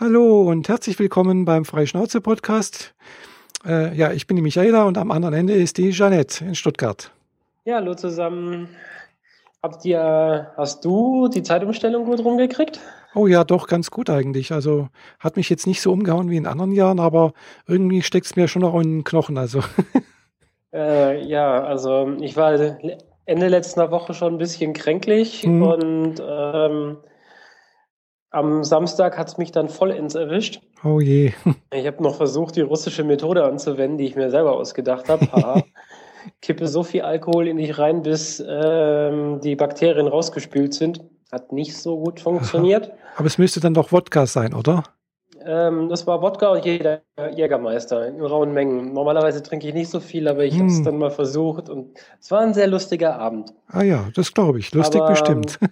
Hallo und herzlich willkommen beim Freischnauze-Podcast. Äh, ja, ich bin die Michaela und am anderen Ende ist die Jeanette in Stuttgart. Ja, hallo zusammen. Habt ihr, hast du die Zeitumstellung gut rumgekriegt? Oh ja, doch, ganz gut eigentlich. Also hat mich jetzt nicht so umgehauen wie in anderen Jahren, aber irgendwie steckt es mir schon noch in den Knochen. Also. Äh, ja, also ich war Ende letzter Woche schon ein bisschen kränklich mhm. und ähm, am Samstag hat es mich dann vollends erwischt. Oh je. Ich habe noch versucht, die russische Methode anzuwenden, die ich mir selber ausgedacht habe. Kippe so viel Alkohol in dich rein, bis ähm, die Bakterien rausgespült sind. Hat nicht so gut funktioniert. Aber es müsste dann doch Wodka sein, oder? Ähm, das war Wodka und jeder Jägermeister in rauen Mengen. Normalerweise trinke ich nicht so viel, aber ich hm. habe es dann mal versucht und es war ein sehr lustiger Abend. Ah ja, das glaube ich. Lustig aber, bestimmt.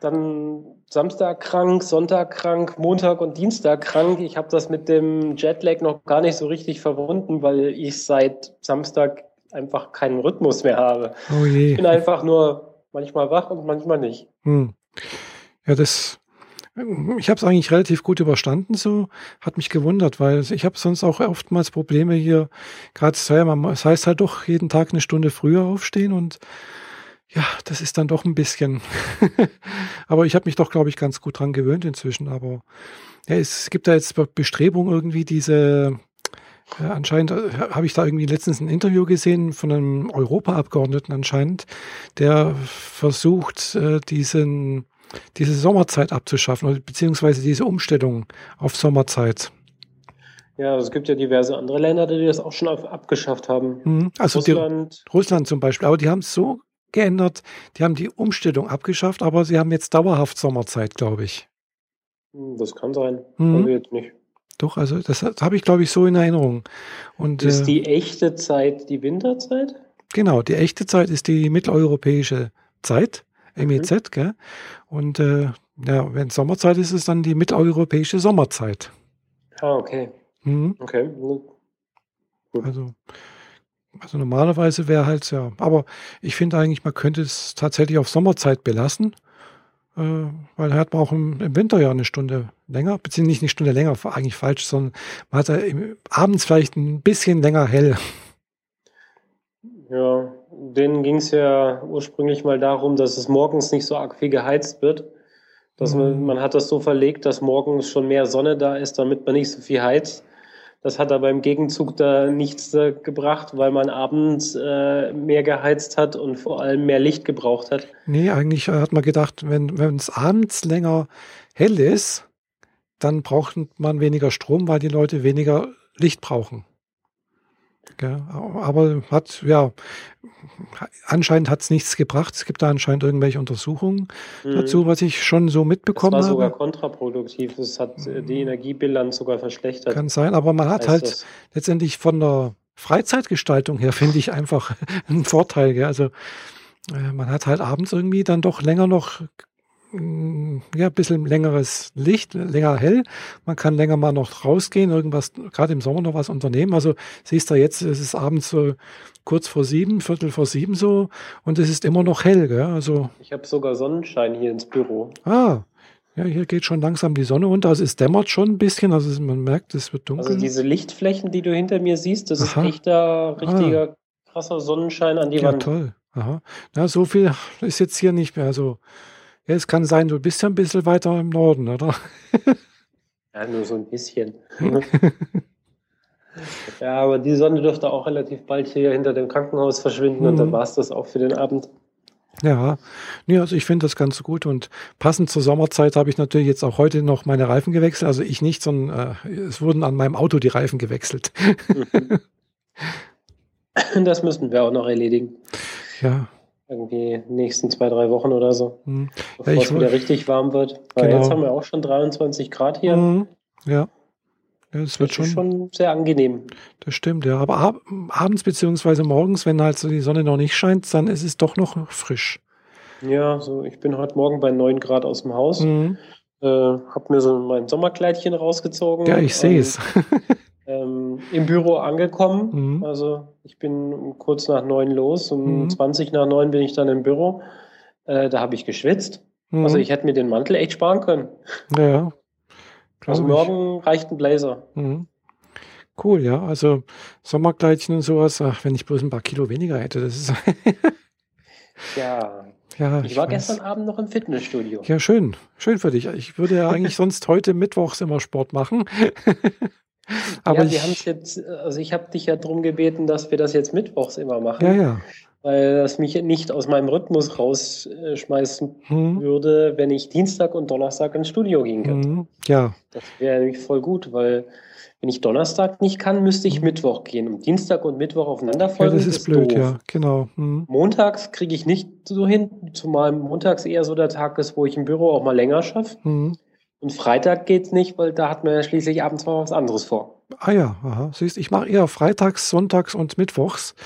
Dann Samstag krank, Sonntag krank, Montag und Dienstag krank. Ich habe das mit dem Jetlag noch gar nicht so richtig verwunden, weil ich seit Samstag einfach keinen Rhythmus mehr habe. Oh je. Ich bin einfach nur manchmal wach und manchmal nicht. Hm. Ja, das ich habe es eigentlich relativ gut überstanden, so hat mich gewundert, weil ich habe sonst auch oftmals Probleme hier. Gerade es heißt halt doch jeden Tag eine Stunde früher aufstehen und ja, das ist dann doch ein bisschen. aber ich habe mich doch, glaube ich, ganz gut dran gewöhnt inzwischen. Aber ja, es gibt da jetzt Bestrebungen irgendwie diese. Äh, anscheinend äh, habe ich da irgendwie letztens ein Interview gesehen von einem Europaabgeordneten anscheinend, der versucht, äh, diesen, diese Sommerzeit abzuschaffen, beziehungsweise diese Umstellung auf Sommerzeit. Ja, es gibt ja diverse andere Länder, die das auch schon abgeschafft haben. Mhm. Also Russland. Russland zum Beispiel, aber die haben es so geändert. Die haben die Umstellung abgeschafft, aber sie haben jetzt dauerhaft Sommerzeit, glaube ich. Hm, das kann sein. Mhm. jetzt nicht. Doch, also das habe ich, glaube ich, so in Erinnerung. Und, ist äh, die echte Zeit die Winterzeit? Genau, die echte Zeit ist die mitteleuropäische Zeit, MEZ, mhm. gell? Und äh, ja, wenn Sommerzeit ist, ist es dann die mitteleuropäische Sommerzeit. Ah, okay. Mhm. Okay. Gut. Also also normalerweise wäre halt ja, aber ich finde eigentlich, man könnte es tatsächlich auf Sommerzeit belassen, äh, weil da hat man auch im, im, Winter ja eine Stunde länger, beziehungsweise nicht eine Stunde länger, eigentlich falsch, sondern man hat ja im, abends vielleicht ein bisschen länger hell. Ja, denen ging es ja ursprünglich mal darum, dass es morgens nicht so arg viel geheizt wird. Dass man, mhm. man hat das so verlegt, dass morgens schon mehr Sonne da ist, damit man nicht so viel heizt. Das hat aber im Gegenzug da nichts äh, gebracht, weil man abends äh, mehr geheizt hat und vor allem mehr Licht gebraucht hat. Nee, eigentlich hat man gedacht, wenn wenn es abends länger hell ist, dann braucht man weniger Strom, weil die Leute weniger Licht brauchen. Ja, aber hat, ja, anscheinend hat es nichts gebracht. Es gibt da anscheinend irgendwelche Untersuchungen mhm. dazu, was ich schon so mitbekommen habe. Es war sogar kontraproduktiv. Es hat die Energiebilanz sogar verschlechtert. Kann sein, aber man hat halt das. letztendlich von der Freizeitgestaltung her, finde ich, einfach einen Vorteil. Gell? Also äh, man hat halt abends irgendwie dann doch länger noch ja, ein bisschen längeres Licht, länger hell. Man kann länger mal noch rausgehen, irgendwas, gerade im Sommer noch was unternehmen. Also siehst du jetzt, es ist abends so kurz vor sieben, Viertel vor sieben so und es ist immer noch hell. Gell? Also, ich habe sogar Sonnenschein hier ins Büro. Ah, ja, hier geht schon langsam die Sonne unter. Also es dämmert schon ein bisschen, also man merkt, es wird dunkel. Also diese Lichtflächen, die du hinter mir siehst, das Aha. ist echter, richtiger, ah. krasser Sonnenschein an die ja, Wand. Ja, toll. Aha. Na, so viel ist jetzt hier nicht mehr. Also ja, es kann sein, du bist ja ein bisschen weiter im Norden, oder? ja, nur so ein bisschen. ja, aber die Sonne dürfte auch relativ bald hier hinter dem Krankenhaus verschwinden mhm. und dann mhm. war es das auch für den Abend. Ja, nee, also ich finde das ganz gut und passend zur Sommerzeit habe ich natürlich jetzt auch heute noch meine Reifen gewechselt. Also ich nicht, sondern äh, es wurden an meinem Auto die Reifen gewechselt. das müssen wir auch noch erledigen. Ja, irgendwie nächsten zwei, drei Wochen oder so. Hm. Bevor ja, es wieder richtig warm wird. Weil genau. jetzt haben wir auch schon 23 Grad hier. Mhm. Ja. Ja, es wird schon, schon sehr angenehm. Das stimmt, ja. Aber ab, abends beziehungsweise morgens, wenn halt so die Sonne noch nicht scheint, dann ist es doch noch frisch. Ja, so ich bin heute Morgen bei 9 Grad aus dem Haus. Mhm. Äh, hab mir so mein Sommerkleidchen rausgezogen. Ja, ich sehe es. Ähm, im Büro angekommen. Mhm. Also ich bin kurz nach neun los, um mhm. 20 nach neun bin ich dann im Büro. Äh, da habe ich geschwitzt. Mhm. Also ich hätte mir den Mantel echt sparen können. Ja. Also morgen reicht ein Blazer. Mhm. Cool, ja. Also Sommerkleidchen und sowas, ach, wenn ich bloß ein paar Kilo weniger hätte, das ist. ja. Ja, ich, ich war weiß. gestern Abend noch im Fitnessstudio. Ja, schön. Schön für dich. Ich würde ja eigentlich sonst heute mittwochs immer Sport machen. Aber ja, wir haben es jetzt, also ich habe dich ja darum gebeten, dass wir das jetzt mittwochs immer machen. Ja, ja. Weil das mich nicht aus meinem Rhythmus rausschmeißen hm. würde, wenn ich Dienstag und Donnerstag ins Studio gehen könnte. Hm. Ja. Das wäre nämlich voll gut, weil wenn ich Donnerstag nicht kann, müsste ich hm. Mittwoch gehen. Und Dienstag und Mittwoch aufeinander folgen. Ja, das ist, ist blöd, doof. ja, genau. Hm. Montags kriege ich nicht so hin, zumal montags eher so der Tag ist, wo ich im Büro auch mal länger schaffe. Und Freitag geht's nicht, weil da hat man ja schließlich abends mal was anderes vor. Ah ja, aha. Siehst, ich mache eher freitags, sonntags und mittwochs,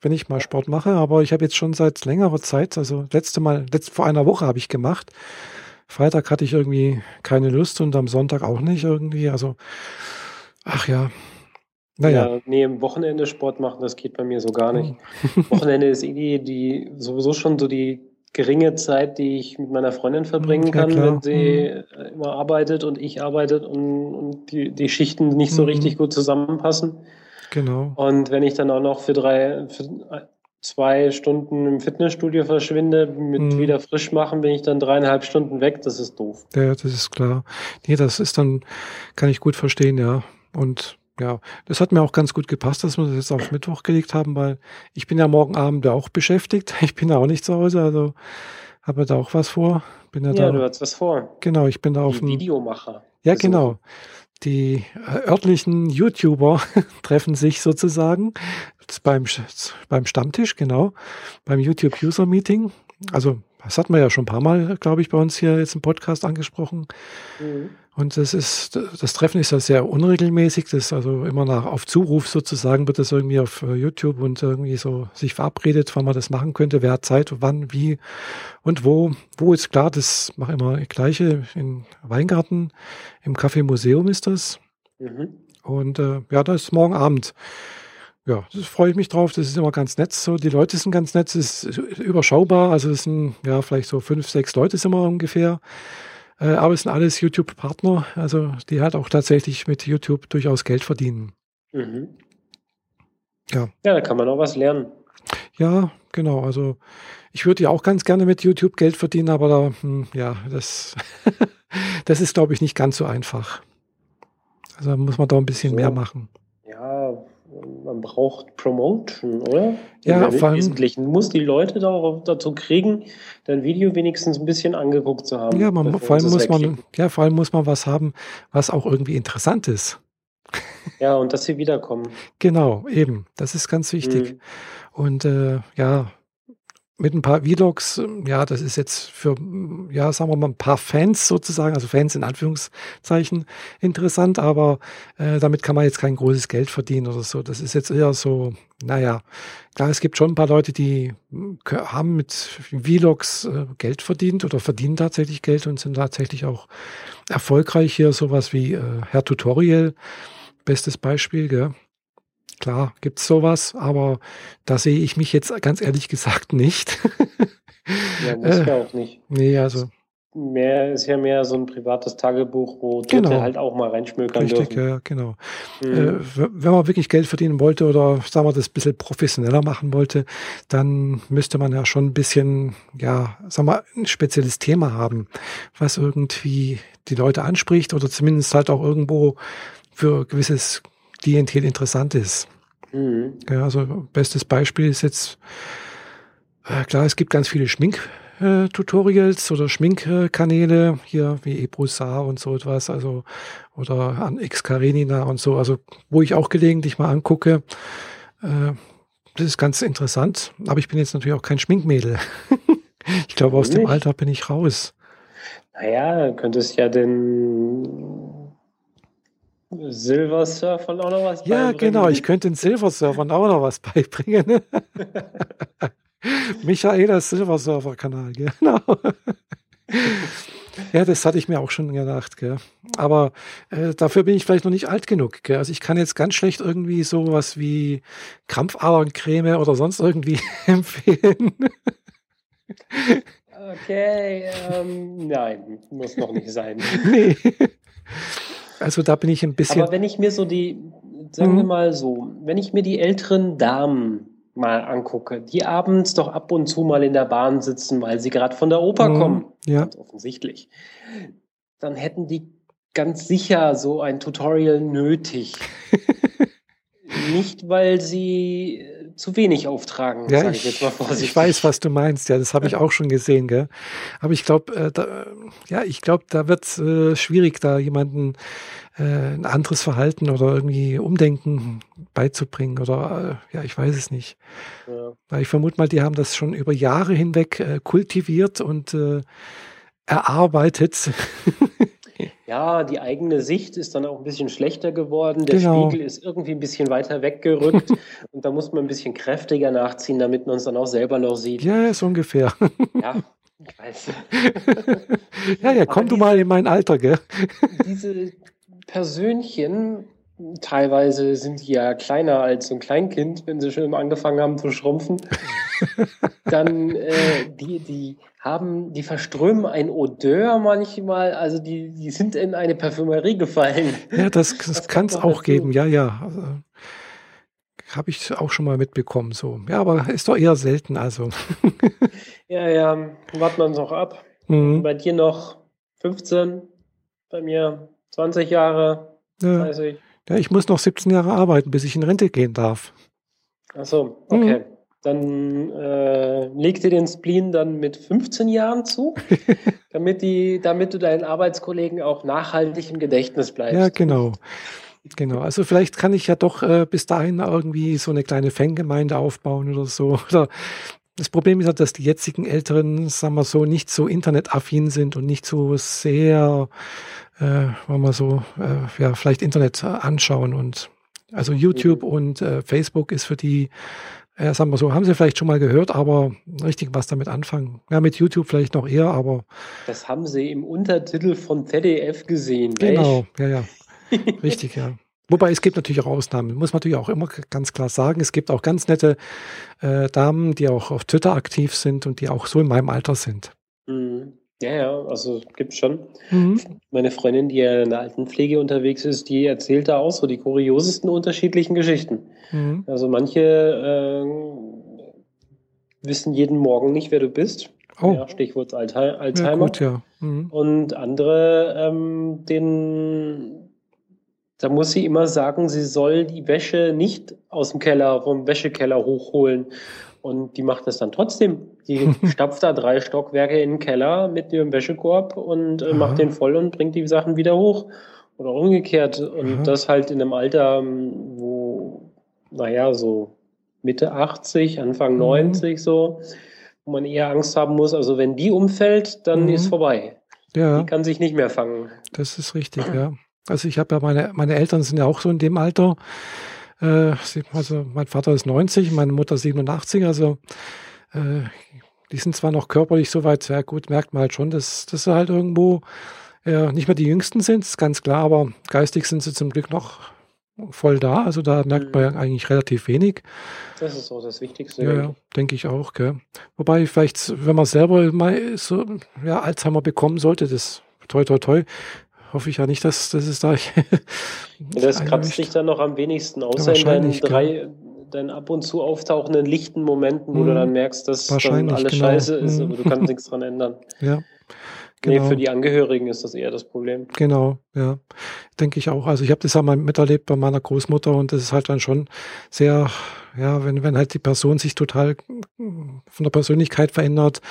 wenn ich mal Sport mache. Aber ich habe jetzt schon seit längerer Zeit, also letzte Mal, letzt, vor einer Woche habe ich gemacht. Freitag hatte ich irgendwie keine Lust und am Sonntag auch nicht irgendwie. Also, ach ja. Naja. Ja, nee, im Wochenende Sport machen, das geht bei mir so gar nicht. Wochenende ist eh die, die sowieso schon so die geringe Zeit, die ich mit meiner Freundin verbringen kann, ja, wenn sie mhm. immer arbeitet und ich arbeitet und, und die, die Schichten nicht so mhm. richtig gut zusammenpassen. Genau. Und wenn ich dann auch noch für drei, für zwei Stunden im Fitnessstudio verschwinde, mit mhm. wieder frisch machen, bin ich dann dreieinhalb Stunden weg. Das ist doof. Ja, das ist klar. Nee, das ist dann, kann ich gut verstehen, ja. Und ja, das hat mir auch ganz gut gepasst, dass wir das jetzt auf Mittwoch gelegt haben, weil ich bin ja morgen Abend auch beschäftigt. Ich bin ja auch nicht zu Hause, also habe da auch was vor. Bin ja, ja da, du hast was vor. Genau, ich bin da auf dem Videomacher. Ja, besuchen. genau. Die äh, örtlichen YouTuber treffen sich sozusagen beim, beim Stammtisch, genau, beim YouTube User Meeting. Also, das hat man ja schon ein paar Mal, glaube ich, bei uns hier jetzt im Podcast angesprochen. Mhm. Und das ist, das Treffen ist ja sehr unregelmäßig. Das ist also immer nach, auf Zuruf sozusagen wird das irgendwie auf äh, YouTube und irgendwie so sich verabredet, wann man das machen könnte, wer hat Zeit, wann, wie und wo. Wo ist klar, das mache immer das Gleiche in Weingarten, im Café Museum ist das. Mhm. Und äh, ja, das ist morgen Abend. Ja, das freue ich mich drauf. Das ist immer ganz nett. So, die Leute sind ganz nett. Es ist überschaubar. Also es sind ja vielleicht so fünf, sechs Leute sind wir ungefähr. Äh, aber es sind alles YouTube-Partner, also die halt auch tatsächlich mit YouTube durchaus Geld verdienen. Mhm. Ja. Ja, da kann man auch was lernen. Ja, genau. Also ich würde ja auch ganz gerne mit YouTube Geld verdienen, aber da, hm, ja, das, das ist, glaube ich, nicht ganz so einfach. Also da muss man da ein bisschen so. mehr machen. Man braucht Promotion, oder? Ja, vor allem. Wesentlichen muss die Leute darauf, dazu kriegen, dein Video wenigstens ein bisschen angeguckt zu haben. Ja, man, vor allem muss man, ja, vor allem muss man was haben, was auch irgendwie interessant ist. Ja, und dass sie wiederkommen. Genau, eben. Das ist ganz wichtig. Mhm. Und äh, ja, mit ein paar Vlogs, ja, das ist jetzt für, ja, sagen wir mal, ein paar Fans sozusagen, also Fans in Anführungszeichen interessant, aber äh, damit kann man jetzt kein großes Geld verdienen oder so. Das ist jetzt eher so, naja, klar, es gibt schon ein paar Leute, die haben mit Vlogs äh, Geld verdient oder verdienen tatsächlich Geld und sind tatsächlich auch erfolgreich hier, sowas wie äh, Herr Tutorial, bestes Beispiel, gell? Klar, gibt's sowas, aber da sehe ich mich jetzt ganz ehrlich gesagt nicht. ja, muss ja auch nicht. Nee, also. Mehr ist ja mehr so ein privates Tagebuch, wo Dritte genau. halt auch mal reinschmökern Richtig, dürfen. ja, genau. Mhm. Äh, wenn man wirklich Geld verdienen wollte oder sagen wir das ein bisschen professioneller machen wollte, dann müsste man ja schon ein bisschen, ja, sagen wir, ein spezielles Thema haben, was irgendwie die Leute anspricht oder zumindest halt auch irgendwo für gewisses Klientel interessant ist. Mhm. Ja, also bestes Beispiel ist jetzt, äh, klar, es gibt ganz viele Schmink-Tutorials oder Schminkkanäle hier wie Ebrusar und so etwas, also oder an X Karenina und so, also wo ich auch gelegentlich mal angucke. Äh, das ist ganz interessant, aber ich bin jetzt natürlich auch kein Schminkmädel. ich glaube, aus dem Alter bin ich raus. Naja, könntest ja den Silversurfern auch noch was ja, beibringen? Ja, genau. Ich könnte den Silversurfern auch noch was beibringen. Michaela Silversurfer-Kanal, genau. Ja, das hatte ich mir auch schon gedacht. Gell. Aber äh, dafür bin ich vielleicht noch nicht alt genug. Gell. Also ich kann jetzt ganz schlecht irgendwie sowas wie Krampfaderncreme oder sonst irgendwie empfehlen. Okay, ähm, nein, muss noch nicht sein. Nee. Also da bin ich ein bisschen. Aber wenn ich mir so die, sagen Mhm. wir mal so, wenn ich mir die älteren Damen mal angucke, die abends doch ab und zu mal in der Bahn sitzen, weil sie gerade von der Oper Mhm. kommen, Ja, ganz offensichtlich, dann hätten die ganz sicher so ein Tutorial nötig. Nicht, weil sie zu wenig auftragen, ja, sage ich ich, jetzt mal vorsichtig. ich weiß, was du meinst. Ja, das habe ich auch schon gesehen, gell? Aber ich glaube, äh, da, ja, ich glaube, da wird es äh, schwierig, da jemanden äh, ein anderes Verhalten oder irgendwie Umdenken beizubringen oder äh, ja, ich weiß es nicht. Ja. Ich vermute mal, die haben das schon über Jahre hinweg äh, kultiviert und äh, erarbeitet. Ja, die eigene Sicht ist dann auch ein bisschen schlechter geworden. Der Genau. Spiegel ist irgendwie ein bisschen weiter weggerückt und da muss man ein bisschen kräftiger nachziehen, damit man es dann auch selber noch sieht. ja, so ungefähr. Ja, ich weiß. ja, ja, komm Aber du mal in mein Alter, gell? Diese Persönchen, teilweise sind die ja kleiner als so ein Kleinkind, wenn sie schon angefangen haben zu schrumpfen. Dann, äh, die, die haben, die verströmen ein Odeur manchmal, also die, die sind in eine Parfümerie gefallen. Ja, das, das Das kann es auch dazu. geben, ja, ja. Also, Habe ich auch schon mal mitbekommen, so. Ja, aber ist doch eher selten, also. Ja, ja, warten wir uns noch ab. Mhm. Bei dir noch 15, bei mir 20 Jahre, Ja. 30. ja, ich muss noch 17 Jahre arbeiten, bis ich in Rente gehen darf. Achso, Mhm. okay. Dann äh, leg dir den Spleen dann mit 15 Jahren zu, damit, die, damit du deinen Arbeitskollegen auch nachhaltig im Gedächtnis bleibst. Ja, genau. Genau. Also vielleicht kann ich ja doch äh, bis dahin irgendwie so eine kleine Fangemeinde aufbauen oder so. Oder das Problem ist halt, dass die jetzigen Älteren, sagen wir so, nicht so internetaffin sind und nicht so sehr, äh, wollen wir so, äh, ja, vielleicht Internet anschauen und also YouTube Mhm. und äh, Facebook ist für die, äh, sagen wir so, haben sie vielleicht schon mal gehört, aber richtig was damit anfangen. Ja, mit YouTube vielleicht noch eher, aber Das haben sie im Untertitel von ZDF gesehen. Genau, ja, ja. Richtig, ja. Wobei es gibt natürlich auch Ausnahmen, muss man natürlich auch immer ganz klar sagen. Es gibt auch ganz nette äh, Damen, die auch auf Twitter aktiv sind und die auch so in meinem Alter sind. Mhm. Ja, ja, also gibt's schon. Mhm. Meine Freundin, die ja in der Altenpflege unterwegs ist, die erzählt da auch so die kuriosesten unterschiedlichen Geschichten. Mhm. Also manche äh, wissen jeden Morgen nicht, wer du bist. Oh, Ja, Stichwort Alzheimer. ja, gut, ja. Mhm. Und andere, ähm, den, da muss sie immer sagen, sie soll die Wäsche nicht aus dem Keller, vom Wäschekeller hochholen. Und die macht das dann trotzdem. Die stapft da drei Stockwerke in den Keller mit ihrem Wäschekorb und äh, macht den voll und bringt die Sachen wieder hoch. Oder umgekehrt. Und Aha. das halt in einem Alter, ähm, wo, naja, so Mitte 80, Anfang Mhm. 90 so, wo man eher Angst haben muss. Also wenn die umfällt, dann Mhm. ist vorbei. Ja, Die kann sich nicht mehr fangen. das ist richtig, ja. Also ich habe ja meine, meine Eltern sind ja auch so in dem Alter. Äh, also mein Vater ist 90, meine Mutter 87, also äh, die sind zwar noch körperlich so weit, sehr gut, merkt man halt schon, dass, dass sie halt irgendwo ja, nicht mehr die Jüngsten sind, ist ganz klar, aber geistig sind sie zum Glück noch voll da. Also da merkt man ja eigentlich relativ wenig. Das ist auch das Wichtigste. Ja, ja, denke ich auch. Gell. Wobei vielleicht, wenn man selber mal so ja, Alzheimer bekommen sollte, das toi toi toi, hoffe ich ja nicht, dass, dass es da. Das kratzt dich dann noch am wenigsten, außer in deinen drei, deinen ab und zu auftauchenden lichten Momenten, wo Mhm. du dann merkst, dass dann alles genau. scheiße ist, Mhm. aber du kannst nichts dran ändern. Ja, Nee, genau. für die Angehörigen ist das eher das Problem. Genau, ja, denke ich auch. Also ich habe das ja mal miterlebt bei meiner Großmutter und das ist halt dann schon sehr, ja, wenn, wenn halt die Person sich total von der Persönlichkeit verändert,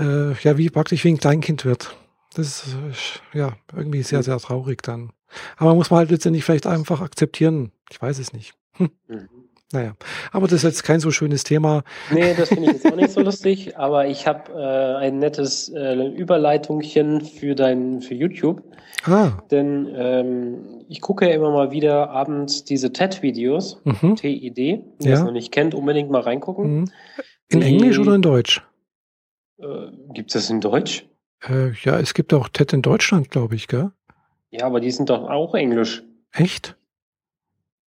äh, ja, wie praktisch wie ein Kleinkind wird. Das ist ja irgendwie sehr, sehr traurig dann. Aber muss man halt letztendlich vielleicht einfach akzeptieren. Ich weiß es nicht. Hm, Mhm. naja, aber das ist jetzt kein so schönes Thema. Nee, das finde ich jetzt auch nicht so lustig, aber ich habe äh, ein nettes äh, Überleitungchen für dein für YouTube. Ah, Denn ähm, ich gucke ja immer mal wieder abends diese TED-Videos, mhm, TID. Wer Ja. es noch nicht kennt, unbedingt mal reingucken. mhm. In Die- Englisch oder in Deutsch? Äh, Gibt es das in Deutsch? Äh, ja, es gibt auch TED in Deutschland, glaube ich, gell? Ja, aber die sind doch auch Englisch. Echt?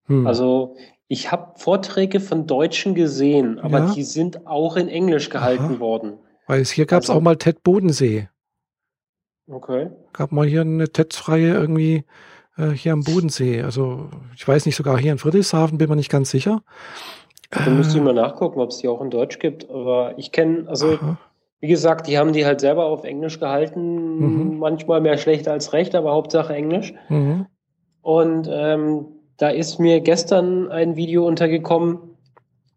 Hm. Also ich habe Vorträge von Deutschen gesehen, aber Ja. die sind auch in Englisch gehalten Aha. worden. Weil es hier gab es also- auch mal TED Bodensee. Okay. Gab mal hier eine TED-freie irgendwie äh, hier am Bodensee. Also ich weiß nicht, sogar hier in Friedrichshafen bin mir nicht ganz sicher. Da müsste ich mal nachgucken, ob es die auch in Deutsch gibt. Aber ich kenne, also Aha. Wie gesagt, die haben die halt selber auf Englisch gehalten. Mhm. Manchmal mehr schlecht als recht, aber Hauptsache Englisch. Mhm. Und ähm, da ist mir gestern ein Video untergekommen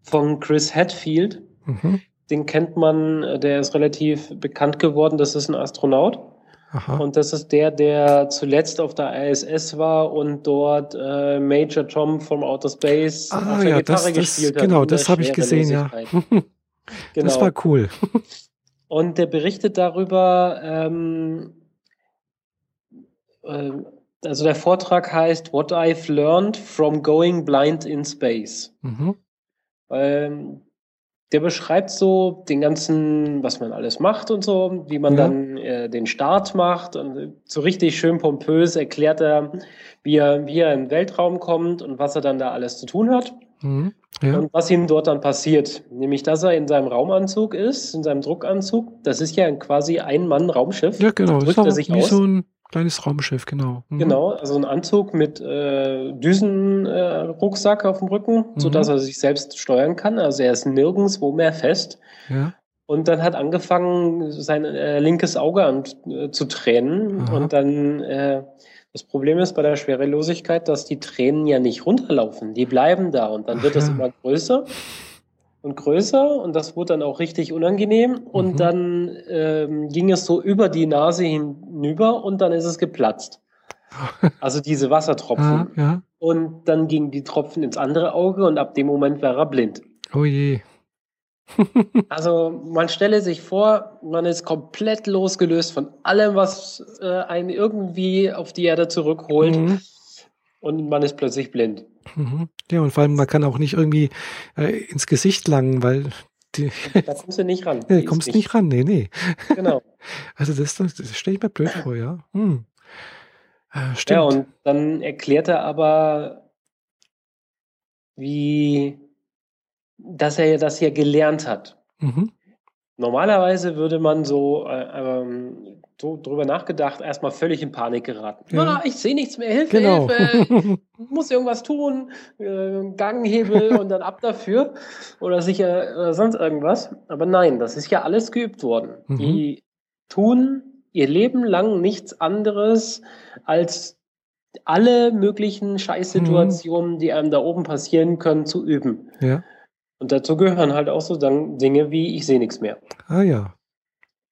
von Chris Hadfield. Mhm. Den kennt man, der ist relativ bekannt geworden. Das ist ein Astronaut. Aha. Und das ist der, der zuletzt auf der ISS war und dort äh, Major Tom from Outer Space ah, auf der ja, Gitarre das, das, gespielt hat. Genau, das habe ich gesehen, ja. genau. Das war cool. Und der berichtet darüber, ähm, äh, also der Vortrag heißt What I've Learned from Going Blind in Space. Mhm. Ähm, der beschreibt so den ganzen, was man alles macht und so, wie man ja. dann äh, den Start macht und so richtig schön pompös erklärt er, wie er, wie er in den Weltraum kommt und was er dann da alles zu tun hat. Mhm. Ja. Und was ihm dort dann passiert. Nämlich, dass er in seinem Raumanzug ist, in seinem Druckanzug. Das ist ja quasi ein Mann-Raumschiff. Ja, genau. Da drückt er sich wie aus. so ein Kleines Raumschiff, genau. Mhm. Genau, also ein Anzug mit äh, Düsenrucksack äh, auf dem Rücken, mhm. sodass er sich selbst steuern kann. Also er ist nirgendwo mehr fest. Ja. Und dann hat angefangen, sein äh, linkes Auge an, äh, zu tränen. Aha. Und dann äh, das Problem ist bei der Schwerelosigkeit, dass die Tränen ja nicht runterlaufen. Die bleiben da und dann wird es immer größer und größer und das wurde dann auch richtig unangenehm und mhm. dann ähm, ging es so über die Nase hinüber und dann ist es geplatzt. Also diese Wassertropfen. Ja, ja. Und dann gingen die Tropfen ins andere Auge und ab dem Moment war er blind. Oh je. Also man stelle sich vor, man ist komplett losgelöst von allem, was äh, einen irgendwie auf die Erde zurückholt. Mhm und man ist plötzlich blind. Mhm. Ja, und vor allem, man kann auch nicht irgendwie äh, ins Gesicht langen, weil die, da kommst du nicht ran. Nee, du kommst nicht. nicht ran, nee, nee. Genau. Also das, das, das stelle ich mir blöd vor, ja. Hm. Äh, stimmt. Ja, und dann erklärt er aber, wie, dass er das ja gelernt hat. Mhm. Normalerweise würde man so äh, ähm, so drüber nachgedacht, erstmal völlig in Panik geraten. Ja. Ah, ich sehe nichts mehr, Hilfe, genau. Hilfe, muss irgendwas tun, äh, Ganghebel und dann ab dafür oder sicher oder sonst irgendwas. Aber nein, das ist ja alles geübt worden. Mhm. Die tun ihr Leben lang nichts anderes als alle möglichen Scheißsituationen, mhm. die einem da oben passieren können, zu üben. Ja. Und dazu gehören halt auch so Dinge wie ich sehe nichts mehr. Ah ja.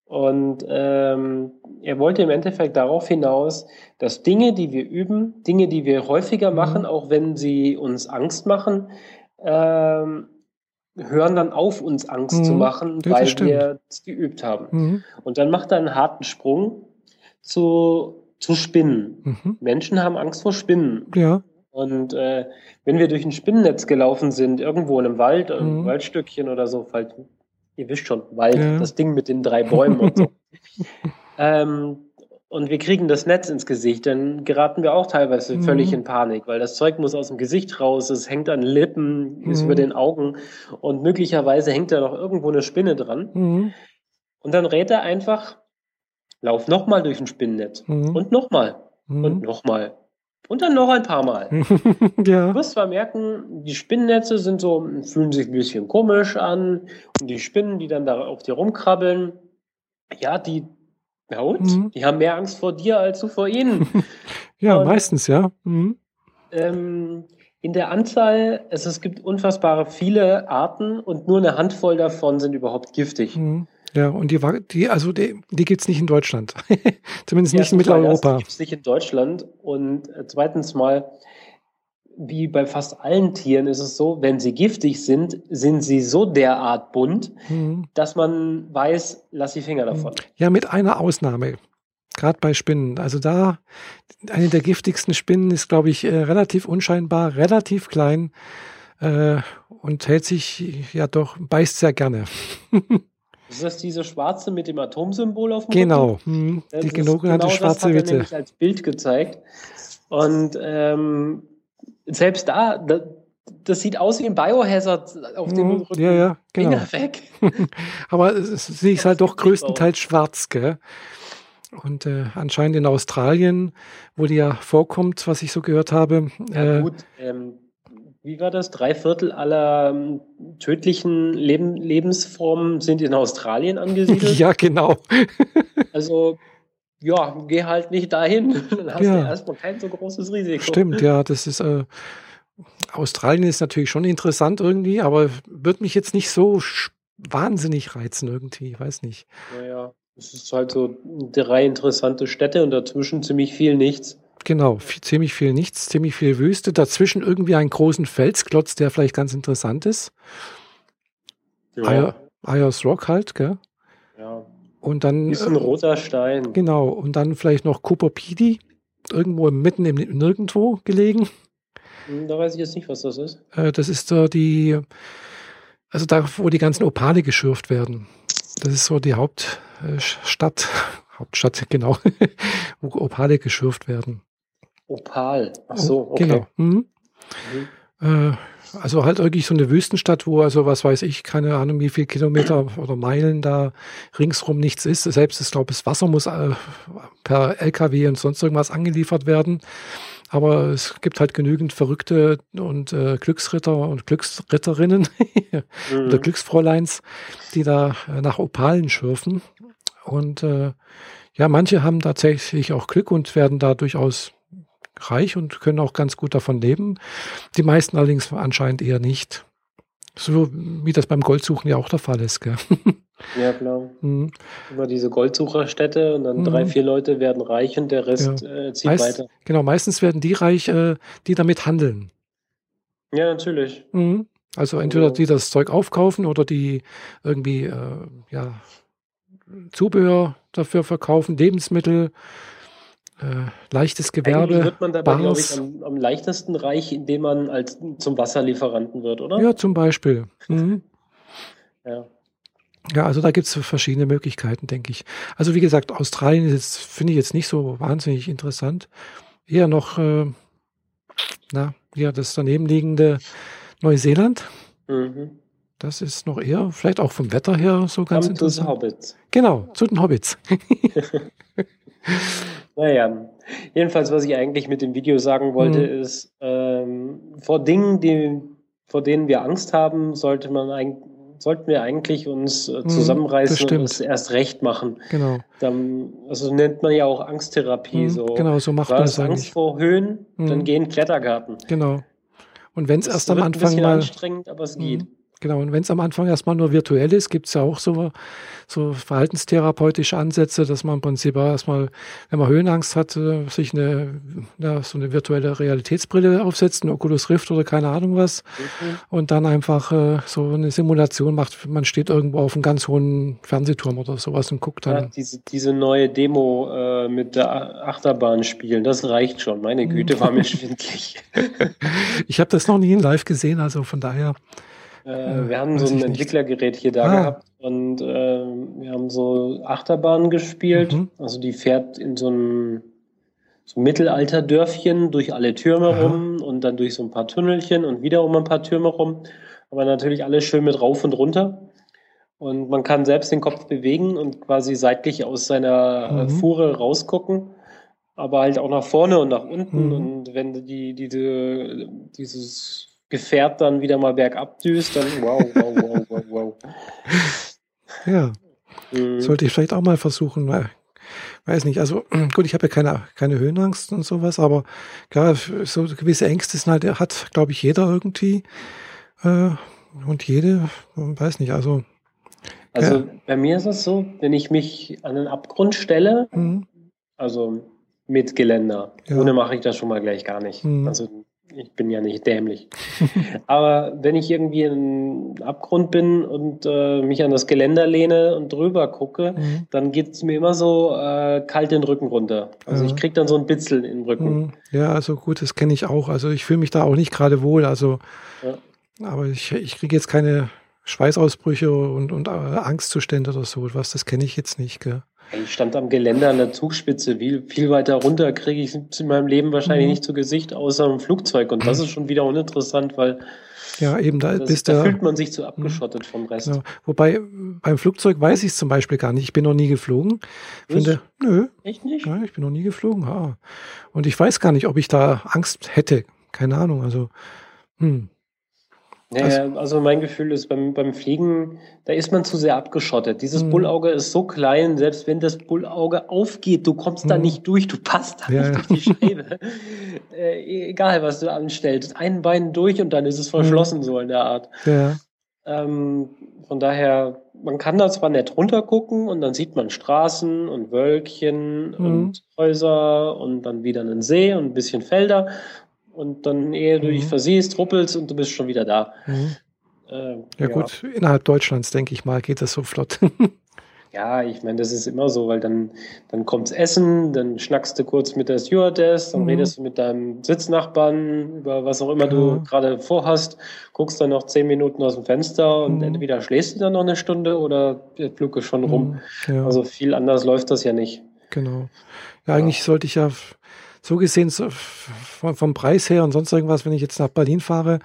Und ähm, er wollte im Endeffekt darauf hinaus, dass Dinge, die wir üben, Dinge, die wir häufiger mhm. machen, auch wenn sie uns Angst machen, ähm, hören dann auf, uns Angst mhm. zu machen, ja, weil wir es geübt haben. Mhm. Und dann macht er einen harten Sprung zu, zu Spinnen. Mhm. Menschen haben Angst vor Spinnen. Ja. Und äh, wenn wir durch ein Spinnennetz gelaufen sind, irgendwo in einem Wald, ein mhm. Waldstückchen oder so, falls ihr wisst schon, Wald, ja. das Ding mit den drei Bäumen und so. ähm, und wir kriegen das Netz ins Gesicht, dann geraten wir auch teilweise mhm. völlig in Panik, weil das Zeug muss aus dem Gesicht raus, es hängt an Lippen, ist mhm. über den Augen und möglicherweise hängt da noch irgendwo eine Spinne dran. Mhm. Und dann rät er einfach, lauf nochmal durch ein Spinnennetz mhm. und nochmal mhm. und nochmal und dann noch ein paar Mal. ja. Du wirst zwar merken, die Spinnennetze sind so, fühlen sich ein bisschen komisch an. Und die Spinnen, die dann da auf dir rumkrabbeln, ja, die, ja und? Mhm. Die haben mehr Angst vor dir als du vor ihnen. ja, und, meistens, ja. Mhm. Ähm, in der Anzahl, es, es gibt unfassbare viele Arten und nur eine Handvoll davon sind überhaupt giftig. Mhm. Ja, und die, die also die, die gibt es nicht in Deutschland. Zumindest nicht in Mitteleuropa. Die gibt es nicht in Deutschland. Und äh, zweitens mal, wie bei fast allen Tieren ist es so, wenn sie giftig sind, sind sie so derart bunt, mhm. dass man weiß, lass die Finger davon. Ja, mit einer Ausnahme. Gerade bei Spinnen. Also da, eine der giftigsten Spinnen ist, glaube ich, äh, relativ unscheinbar, relativ klein äh, und hält sich ja doch, beißt sehr gerne. Ist das diese schwarze mit dem Atomsymbol auf dem Genau, hm, die genug genau schwarze das hat er nämlich als Bild gezeigt. Und ähm, selbst da, da, das sieht aus wie ein Biohazard auf dem hm, Rücken. Ja, ja, genau. weg. Aber sie ist halt doch größtenteils schwarz, gell? Und äh, anscheinend in Australien, wo die ja vorkommt, was ich so gehört habe. Ja, Äh, gut, ähm, wie war das? Drei Viertel aller ähm, tödlichen Leben, Lebensformen sind in Australien angesiedelt. ja, genau. Also, ja, geh halt nicht dahin. Dann hast Ja. du erstmal kein so großes Risiko. Stimmt, ja, das ist äh, Australien ist natürlich schon interessant irgendwie, aber wird mich jetzt nicht so wahnsinnig reizen irgendwie, ich weiß nicht. Naja, es ist halt so drei interessante Städte und dazwischen ziemlich viel nichts. Genau, viel, ziemlich viel nichts, ziemlich viel Wüste, dazwischen irgendwie einen großen Felsklotz, der vielleicht ganz interessant ist. Ayers, Ayers Rock halt, gell? ja. Und dann Ist ein äh, roter Stein. genau, und dann vielleicht noch Pedy, irgendwo mitten im Nirgendwo gelegen. Hm, Da weiß ich jetzt nicht, was das ist. Äh, das ist so die, also da, wo die ganzen Opale geschürft werden. Das ist so die Hauptstadt, Hauptstadt, genau, wo Opale geschürft werden. Opal. Ach so, Oh, okay. Genau. Mhm. Mhm. Äh, also halt wirklich so eine Wüstenstadt, wo also was weiß ich, keine Ahnung, wie viel Kilometer oder Meilen da ringsrum nichts ist. Selbst das, glaube ich, das Wasser muss äh, per LKW und sonst irgendwas angeliefert werden. Aber es gibt halt genügend Verrückte und äh, Glücksritter und Glücksritterinnen oder Mhm. Glücksfräuleins, die da äh, nach Opalen schürfen. Und ja, manche haben tatsächlich auch Glück und werden da durchaus reich und können auch ganz gut davon leben. Die meisten allerdings anscheinend eher nicht. So wie das beim Goldsuchen ja auch der Fall ist. Gell? Ja, klar. Mhm. Immer diese Goldsucherstädte und dann Mhm. drei, vier Leute werden reich und der Rest äh, zieht Meist, weiter. genau, meistens werden die reich, äh, die damit handeln. Ja, natürlich. Mhm. Also entweder Also- die das Zeug aufkaufen oder die irgendwie äh, ja, Zubehör dafür verkaufen, Lebensmittel, äh, leichtes Eigentlich Gewerbe. wird man dabei, glaube ich, am, am leichtesten reich, indem man als zum Wasserlieferanten wird, oder? Ja, zum Beispiel. Mhm. Ja. Ja, also da gibt es verschiedene Möglichkeiten, denke ich. Also wie gesagt, Australien finde ich jetzt nicht so wahnsinnig interessant. Eher noch, äh, na, ja, das daneben liegende Neuseeland. Mhm. Das ist noch eher, vielleicht auch vom Wetter her so ganz Come to the interessant. Hobbits. Genau, zu den Hobbits. Naja, jedenfalls, was ich eigentlich mit dem Video sagen wollte, Mhm. ist, ähm, vor Dingen, die, vor denen wir Angst haben, sollte man eigentlich, sollten wir eigentlich uns äh, Mhm, zusammenreißen und es erst recht machen. Genau, Dann, also nennt man ja auch Angsttherapie. Mhm, so. genau, so macht man es Angst eigentlich. vor Höhen, dann Mhm. geh in den Klettergarten. Genau. Und wenn es erst am Anfang bisschen mal, anstrengend, aber es geht. Mhm. Genau, und wenn es am Anfang erstmal nur virtuell ist, gibt es ja auch so, so verhaltenstherapeutische Ansätze, dass man im Prinzip erstmal, wenn man Höhenangst hat, äh, sich eine, ja, so eine virtuelle Realitätsbrille aufsetzt, ein Oculus Rift oder keine Ahnung was, Mhm. und dann einfach äh, so eine Simulation macht. Man steht irgendwo auf einem ganz hohen Fernsehturm oder sowas und guckt Ja, dann. diese, diese neue Demo äh, mit der Achterbahn spielen, das reicht schon. Meine Güte, war mir schwindlig. Ich habe das noch nie in live gesehen, also von daher. Äh, wir haben weiß so ein. Entwicklergerät hier da Ah. gehabt und äh, wir haben so Achterbahnen gespielt. Mhm. Also die fährt in so einem so Mittelalterdörfchen durch alle Türme Aha. rum und dann durch so ein paar Tunnelchen und wieder um ein paar Türme rum. Aber natürlich alles schön mit rauf und runter. Und man kann selbst den Kopf bewegen und quasi seitlich aus seiner Mhm. Fuhre rausgucken. Aber halt auch nach vorne und nach unten. Mhm. Und wenn die, diese, dieses Gefährt dann wieder mal bergab düst, dann wow, wow, wow, wow, wow. Ja. Mhm. Sollte ich vielleicht auch mal versuchen. weil- Weiß nicht, also gut, ich habe ja keine, keine Höhenangst und sowas, aber klar, so gewisse Ängste sind halt, hat, glaube ich, jeder irgendwie. Äh, und jede, weiß nicht, also Also Ja. bei mir ist es so, wenn ich mich an den Abgrund stelle, hm, also mit Geländer, Ja. ohne mache ich das schon mal gleich gar nicht. Mhm. Also ich bin ja nicht dämlich. Aber wenn ich irgendwie in Abgrund bin und äh, mich an das Geländer lehne und drüber gucke, hm, dann geht es mir immer so äh, kalt den Rücken runter. Also Ja. ich kriege dann so ein Bitzel im Rücken. hm. ja, also gut, das kenne ich auch. Also ich fühle mich da auch nicht gerade wohl. Also, Ja. aber ich, ich kriege jetzt keine Schweißausbrüche und, und äh, Angstzustände oder so was. Das kenne ich jetzt nicht. Gell? Ich stand am Geländer an der Zugspitze. Wie viel weiter runter kriege ich es in meinem Leben wahrscheinlich mhm. nicht zu Gesicht, außer im Flugzeug. Und das ist schon wieder uninteressant, weil ja, eben da das, bist da fühlt man sich zu abgeschottet vom Rest. Ja. Wobei beim Flugzeug weiß ich es zum Beispiel gar nicht. Ich bin noch nie geflogen. Finde, nö. Echt nicht? Ja, ich bin noch nie geflogen. Ja. Und ich weiß gar nicht, ob ich da Angst hätte. Keine Ahnung. Also, hm. Ja, also, also mein Gefühl ist, beim, beim Fliegen, da ist man zu sehr abgeschottet. Dieses mhm. Bullauge ist so klein, selbst wenn das Bullauge aufgeht, du kommst da mhm. nicht durch, du passt da ja. nicht durch die Scheibe. äh, egal, was du anstellst. Ein Bein durch und dann ist es verschlossen, mhm. so in der Art. Ja. Ähm, von daher, man kann da zwar nett runtergucken und dann sieht man Straßen und Wölkchen mhm. und Häuser und dann wieder einen See und ein bisschen Felder und dann, ehe du mhm. dich versiehst, ruppelst und du bist schon wieder da. Mhm. Äh, ja, ja, gut, innerhalb Deutschlands, denke ich mal, geht das so flott. ja, ich meine, das ist immer so, weil dann, dann kommt's Essen, dann schnackst du kurz mit der Stewardess, dann mhm. redest du mit deinem Sitznachbarn über was auch immer ja. du gerade vorhast, guckst dann noch zehn Minuten aus dem Fenster und mhm. entweder schläfst du dann noch eine Stunde oder der Flug ist schon rum. Mhm. Ja. Also viel anders läuft das ja nicht. Genau. Ja, eigentlich sollte ich ja so gesehen so vom, vom, Preis her und sonst irgendwas, wenn ich jetzt nach Berlin fahre.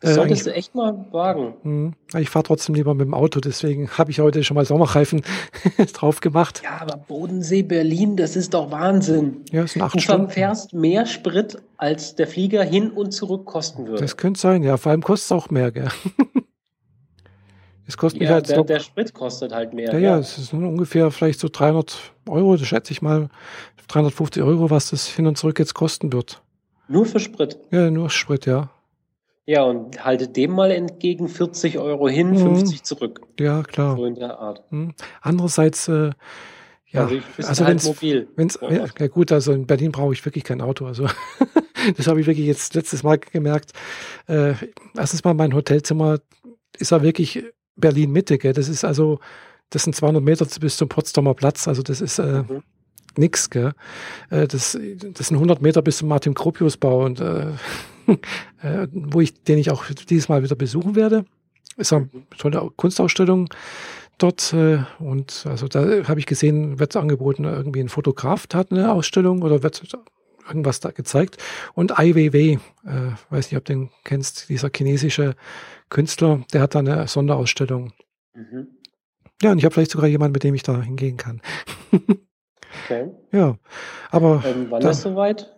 Das äh, solltest du echt mal wagen. Mh, ich fahre trotzdem lieber mit dem Auto, deswegen habe ich heute schon mal Sommerreifen drauf gemacht. Ja, aber Bodensee, Berlin, das ist doch Wahnsinn. Ja, es sind acht du Stunden. Du fährst mehr Sprit, als der Flieger hin und zurück kosten würde. Das könnte sein, ja. Vor allem kostet es auch mehr, gell? Es kostet ja, mich halt der, so, der Sprit kostet halt mehr. Ja, ja, ja, es ist ungefähr vielleicht so 300 Euro, das schätze ich mal, 350 Euro, was das hin und zurück jetzt kosten wird. Nur für Sprit? Ja, nur Sprit, ja. Ja, und haltet dem mal entgegen 40 Euro hin, mhm. 50 zurück. Ja, klar. So in der Art. Mhm. Andererseits, äh, ja, also, also halt mobil. Wenn's, ja, ja, gut, also in Berlin brauche ich wirklich kein Auto. Also das habe ich wirklich jetzt letztes Mal gemerkt. Äh, erstens mal mein Hotelzimmer ist ja wirklich Berlin Mitte. Gell? Das ist also, das sind 200 Meter bis zum Potsdamer Platz. Also das ist äh, mhm nix, gell? Äh, das, das sind 100 Meter bis zum Martin Gropius Bau und äh, äh, wo ich, den ich auch dieses Mal wieder besuchen werde. Ist eine tolle Kunstausstellung dort äh, und also da habe ich gesehen, wird angeboten, irgendwie ein Fotograf hat eine Ausstellung oder wird irgendwas da gezeigt und Ai Weiwei, äh, weiß nicht, ob du den kennst, dieser chinesische Künstler, der hat da eine Sonderausstellung. Mhm. Ja, und ich habe vielleicht sogar jemanden, mit dem ich da hingehen kann. Okay. Ja, aber. Ähm, wann da, ist soweit?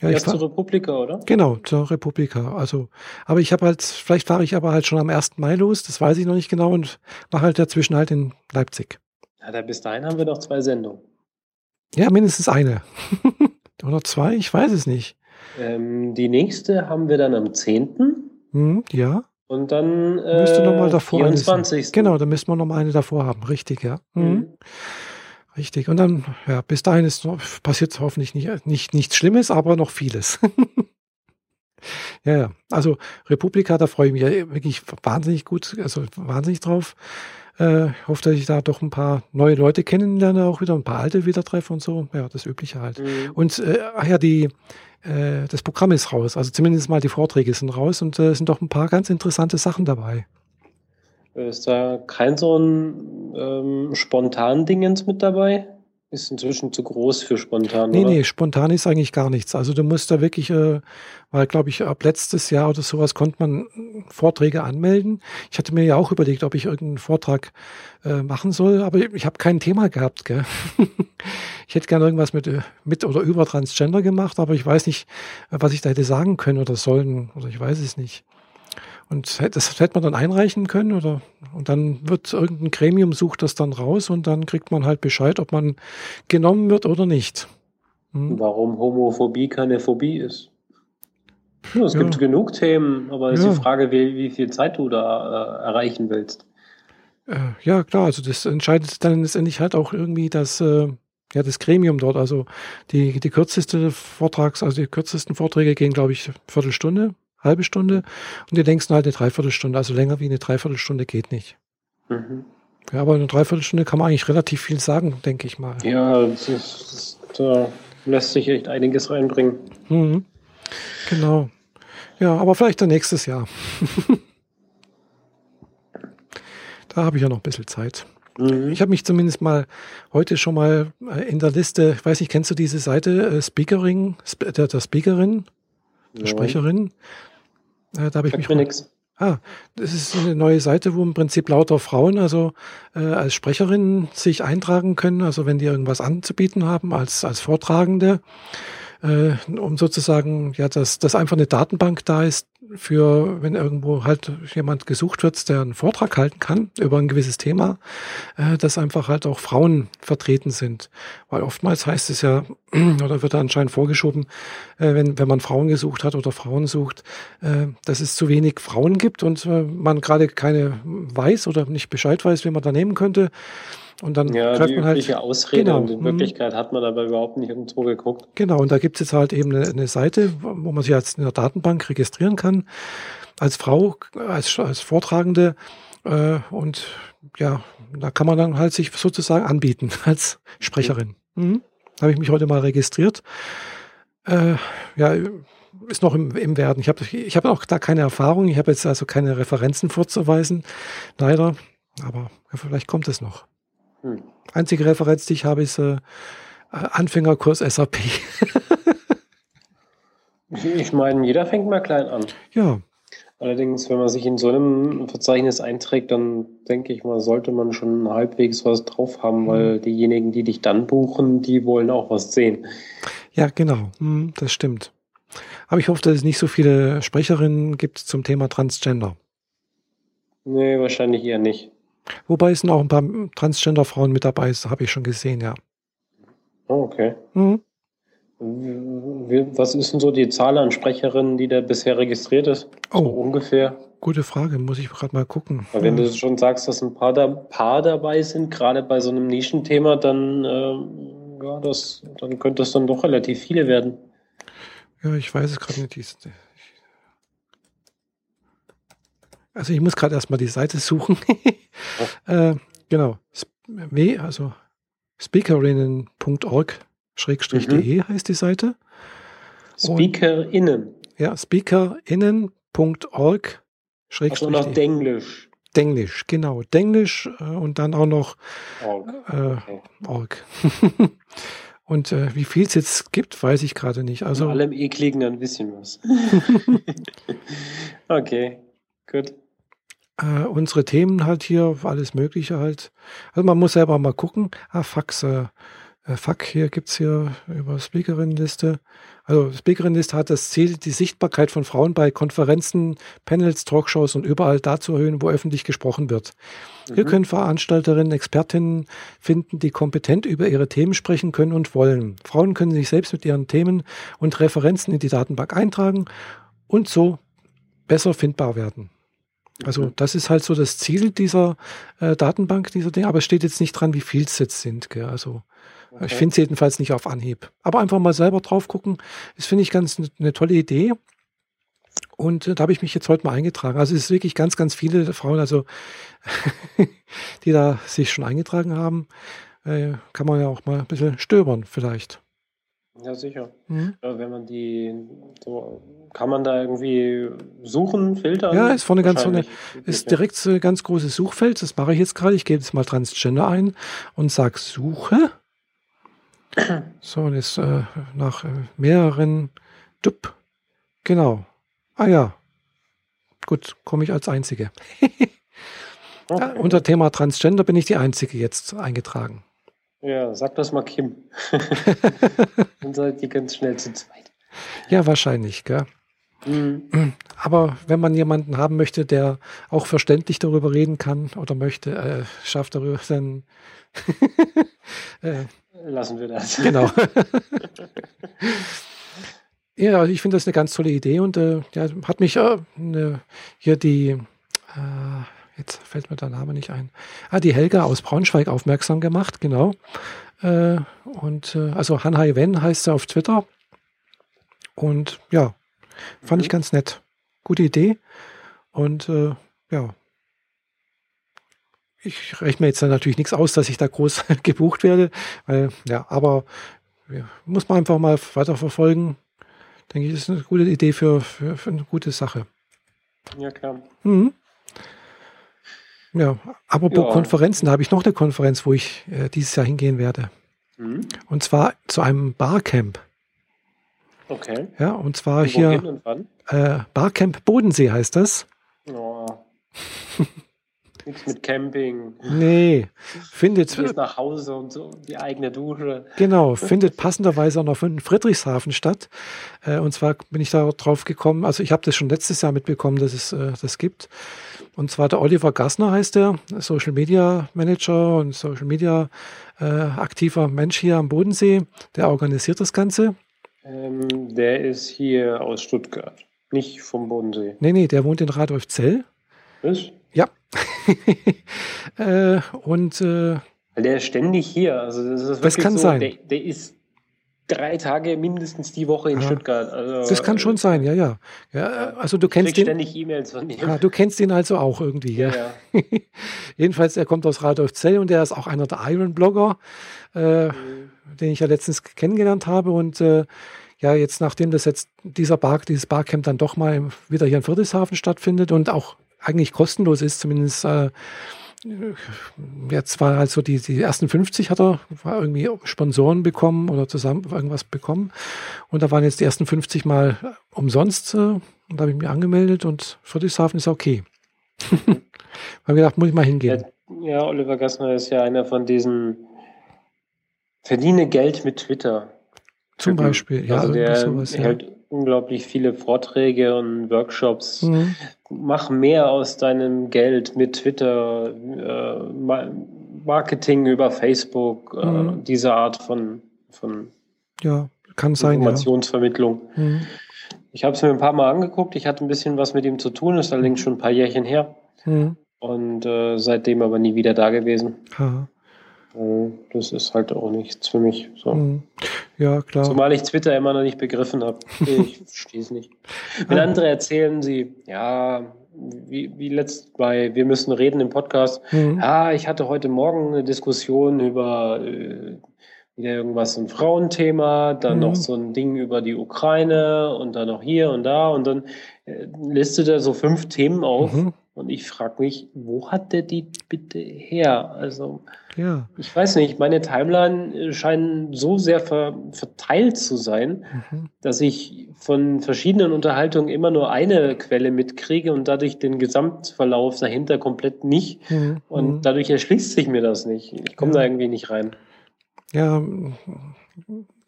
Ja, ich zur Republika, oder? Genau, zur Republika. Also, aber ich habe halt, vielleicht fahre ich aber halt schon am 1. Mai los, das weiß ich noch nicht genau und mache halt dazwischen halt in Leipzig. Ja, da bis dahin haben wir noch zwei Sendungen. Ja, mindestens eine. oder zwei, ich weiß es nicht. Ähm, die nächste haben wir dann am 10. Hm, ja. Und dann äh, müsste noch mal davor 24. Eine, genau, da müssen wir noch mal eine davor haben, richtig, ja. Mhm. Mhm. Richtig. Und dann, ja, bis dahin ist noch, passiert hoffentlich nicht, nicht, nichts Schlimmes, aber noch vieles. ja, ja. Also Republika, da freue ich mich wirklich wahnsinnig gut, also wahnsinnig drauf. Äh, hoffe, dass ich da doch ein paar neue Leute kennenlerne, auch wieder ein paar alte wieder treffe und so. Ja, das Übliche halt. Mhm. Und äh, ach ja, die, äh, das Programm ist raus. Also zumindest mal die Vorträge sind raus und äh, sind doch ein paar ganz interessante Sachen dabei. Ist da kein so ein ähm, spontan Dingens mit dabei? Ist inzwischen zu groß für spontan. Nee, oder? nee, spontan ist eigentlich gar nichts. Also du musst da wirklich, äh, weil glaube ich, ab letztes Jahr oder sowas konnte man Vorträge anmelden. Ich hatte mir ja auch überlegt, ob ich irgendeinen Vortrag äh, machen soll, aber ich habe kein Thema gehabt. Gell? ich hätte gerne irgendwas mit, äh, mit oder über Transgender gemacht, aber ich weiß nicht, was ich da hätte sagen können oder sollen, oder ich weiß es nicht. Und das hätte man dann einreichen können oder und dann wird irgendein Gremium sucht das dann raus und dann kriegt man halt Bescheid, ob man genommen wird oder nicht. Hm? Warum Homophobie keine Phobie ist. Ja, es ja. gibt genug Themen, aber es ja. ist die Frage, wie, wie viel Zeit du da äh, erreichen willst. Äh, ja, klar, also das entscheidet dann letztendlich halt auch irgendwie das, äh, ja, das Gremium dort. Also die, die kürzeste Vortrags, also die kürzesten Vorträge gehen, glaube ich, Viertelstunde, halbe Stunde und die längsten halt eine Dreiviertelstunde. Also länger wie eine Dreiviertelstunde geht nicht. Mhm. Ja, aber in einer Dreiviertelstunde kann man eigentlich relativ viel sagen, denke ich mal. Ja, das ist, da lässt sich echt einiges reinbringen. Mhm. Genau. Ja, aber vielleicht dann nächstes Jahr. da habe ich ja noch ein bisschen Zeit. Mhm. Ich habe mich zumindest mal heute schon mal äh, in der Liste, ich weiß nicht, kennst du diese Seite äh, Speakering, der, der Speakerin, der Sprecherin? Äh, da habe ich mich. Mir nix. Ah, das ist eine neue Seite, wo im Prinzip lauter Frauen also äh, als Sprecherinnen sich eintragen können, also wenn die irgendwas anzubieten haben als als Vortragende äh, um sozusagen, ja, dass, dass einfach eine Datenbank da ist für, wenn irgendwo halt jemand gesucht wird, der einen Vortrag halten kann über ein gewisses Thema, äh, dass einfach halt auch Frauen vertreten sind. Weil oftmals heißt es ja, oder wird da anscheinend vorgeschoben, äh, wenn, wenn man Frauen gesucht hat oder Frauen sucht, äh, dass es zu wenig Frauen gibt und äh, man gerade keine weiß oder nicht Bescheid weiß, wie man da nehmen könnte. Und dann ja, greift man halt. Ausrede genau, und in mhm. Wirklichkeit hat man aber überhaupt nicht irgendwo geguckt. Genau, und da gibt es jetzt halt eben eine, eine Seite, wo man sich jetzt in der Datenbank registrieren kann, als Frau, als, als Vortragende. Äh, und ja, da kann man dann halt sich sozusagen anbieten als Sprecherin. Mhm. Habe ich mich heute mal registriert. Äh, ja, ist noch im, im Werden. Ich habe ich hab auch da keine Erfahrung. Ich habe jetzt also keine Referenzen vorzuweisen, leider. Aber vielleicht kommt es noch. Hm. Einzige Referenz, die ich habe, ist äh, Anfängerkurs SAP. ich meine, jeder fängt mal klein an. Ja. Allerdings, wenn man sich in so einem Verzeichnis einträgt, dann denke ich mal, sollte man schon halbwegs was drauf haben, weil hm. diejenigen, die dich dann buchen, die wollen auch was sehen. Ja, genau. Hm, das stimmt. Aber ich hoffe, dass es nicht so viele Sprecherinnen gibt zum Thema Transgender. Nee, wahrscheinlich eher nicht. Wobei es sind auch ein paar Transgender-Frauen mit dabei, das habe ich schon gesehen, ja. Oh, okay. Mhm. Was ist denn so die Zahl an Sprecherinnen, die da bisher registriert ist? So oh, ungefähr. Gute Frage, muss ich gerade mal gucken. Aber wenn du schon sagst, dass ein paar, da, paar dabei sind, gerade bei so einem Nischenthema, dann, äh, ja, das, dann könnte es dann doch relativ viele werden. Ja, ich weiß es gerade nicht. Also ich muss gerade erstmal die Seite suchen. äh, genau. W, also speakerinnen.org schrägstrich.de mhm. heißt die Seite. Speakerinnen. ja, speakerinnen.org schrägstrich. Also noch Denglisch. Denglisch, genau. Denglisch äh, und dann auch noch org. Äh, okay. org. und äh, wie viel es jetzt gibt, weiß ich gerade nicht. Also Von allem ekligen ein bisschen was. okay, gut äh, unsere Themen halt hier, alles Mögliche halt. Also man muss selber mal gucken. Ah, Fax, äh, äh Fuck, hier gibt's hier über Speakerinnenliste. Also Speakerinnenliste hat das Ziel, die Sichtbarkeit von Frauen bei Konferenzen, Panels, Talkshows und überall da zu erhöhen, wo öffentlich gesprochen wird. Mhm. Hier können Veranstalterinnen, Expertinnen finden, die kompetent über ihre Themen sprechen können und wollen. Frauen können sich selbst mit ihren Themen und Referenzen in die Datenbank eintragen und so besser findbar werden. Also das ist halt so das Ziel dieser äh, Datenbank, dieser Dinge, aber es steht jetzt nicht dran, wie viel es jetzt sind. Gell? Also okay. ich finde es jedenfalls nicht auf Anhieb. Aber einfach mal selber drauf gucken, das finde ich ganz eine ne tolle Idee. Und äh, da habe ich mich jetzt heute mal eingetragen. Also es ist wirklich ganz, ganz viele Frauen, also die da sich schon eingetragen haben. Äh, kann man ja auch mal ein bisschen stöbern vielleicht. Ja, sicher. Mhm. Wenn man die, so, kann man da irgendwie suchen, filtern? Ja, ist vorne ganz vorne, ist direkt so ein ganz großes Suchfeld. Das mache ich jetzt gerade. Ich gebe jetzt mal Transgender ein und sage Suche. So, und jetzt äh, nach äh, mehreren, dup, genau. Ah ja, gut, komme ich als Einzige. ja, unter Thema Transgender bin ich die Einzige jetzt eingetragen. Ja, sag das mal Kim. Dann seid ihr ganz schnell zu zweit. Ja, wahrscheinlich, gell? Mhm. Aber wenn man jemanden haben möchte, der auch verständlich darüber reden kann oder möchte, äh, schafft darüber, dann äh, lassen wir das. Genau. ja, ich finde das eine ganz tolle Idee und äh, ja, hat mich äh, ne, hier die äh, jetzt fällt mir der Name nicht ein. Ah, die Helga aus Braunschweig aufmerksam gemacht, genau. Äh, und äh, also Hanhai Wen heißt sie auf Twitter. Und ja, fand mhm. ich ganz nett. Gute Idee. Und äh, ja, ich rechne mir jetzt natürlich nichts aus, dass ich da groß gebucht werde. Weil, ja, aber ja, muss man einfach mal weiter verfolgen. Denke ich, ist eine gute Idee für, für, für eine gute Sache. Ja, klar. Mhm. Ja, apropos ja. Konferenzen, da habe ich noch eine Konferenz, wo ich äh, dieses Jahr hingehen werde. Mhm. Und zwar zu einem Barcamp. Okay. Ja, und zwar und hier und äh, Barcamp Bodensee heißt das. Oh. Nichts mit Camping. Nee, findet. Du nach Hause und so, die eigene Dusche. Genau, findet passenderweise auch noch in Friedrichshafen statt. Äh, und zwar bin ich da drauf gekommen, also ich habe das schon letztes Jahr mitbekommen, dass es äh, das gibt. Und zwar der Oliver Gassner heißt der, Social Media Manager und Social Media äh, aktiver Mensch hier am Bodensee. Der organisiert das Ganze. Ähm, der ist hier aus Stuttgart, nicht vom Bodensee. Nee, nee, der wohnt in Radolfzell. Was? Ja. äh, und äh, der ist ständig hier. Also das, ist das kann so, sein. Der, der, ist drei Tage mindestens die Woche in ja. Stuttgart. Also, das kann schon sein, ja, ja. ja also du kennst ihn. ständig E-Mails von ihm. Ja, du kennst ihn also auch irgendwie. Ja, ja. Jedenfalls, er kommt aus Radolfzell und er ist auch einer der Iron-Blogger, äh, mhm. den ich ja letztens kennengelernt habe und äh, ja, jetzt nachdem das jetzt dieser Bar, dieses Barcamp dann doch mal wieder hier in Friedrichshafen stattfindet und auch eigentlich kostenlos ist, zumindest äh, jetzt war also die, die ersten 50 hat er war irgendwie Sponsoren bekommen oder zusammen irgendwas bekommen. Und da waren jetzt die ersten 50 mal umsonst. Äh, und da habe ich mich angemeldet und Friedrichshafen ist okay. habe gedacht, muss ich mal hingehen. Ja, Oliver Gassner ist ja einer von diesen Verdiene Geld mit Twitter. Zum Beispiel, ja. Also der sowas, ja. hält unglaublich viele Vorträge und Workshops. Mhm. Mach mehr aus deinem Geld mit Twitter, äh, Marketing über Facebook, äh, mhm. diese Art von, von ja, kann sein, Informationsvermittlung. Ja. Mhm. Ich habe es mir ein paar Mal angeguckt. Ich hatte ein bisschen was mit ihm zu tun, ist allerdings schon ein paar Jährchen her. Mhm. Und äh, seitdem aber nie wieder da gewesen. Ha. Äh, das ist halt auch nichts für mich. So. Mhm. Ja, klar. Zumal ich Twitter immer noch nicht begriffen habe. Ich verstehe es nicht. Wenn andere erzählen sie, ja, wie, wie letzt bei Wir müssen reden im Podcast, mhm. ja, ich hatte heute Morgen eine Diskussion über äh, wieder irgendwas, ein Frauenthema, dann mhm. noch so ein Ding über die Ukraine und dann noch hier und da und dann äh, listet er so fünf Themen auf. Mhm. Und ich frage mich, wo hat der die bitte her? Also, ja. ich weiß nicht, meine Timeline scheinen so sehr ver verteilt zu sein, mhm. dass ich von verschiedenen Unterhaltungen immer nur eine Quelle mitkriege und dadurch den Gesamtverlauf dahinter komplett nicht. Mhm. Und mhm. dadurch erschließt sich mir das nicht. Ich komme ja. da irgendwie nicht rein. Ja,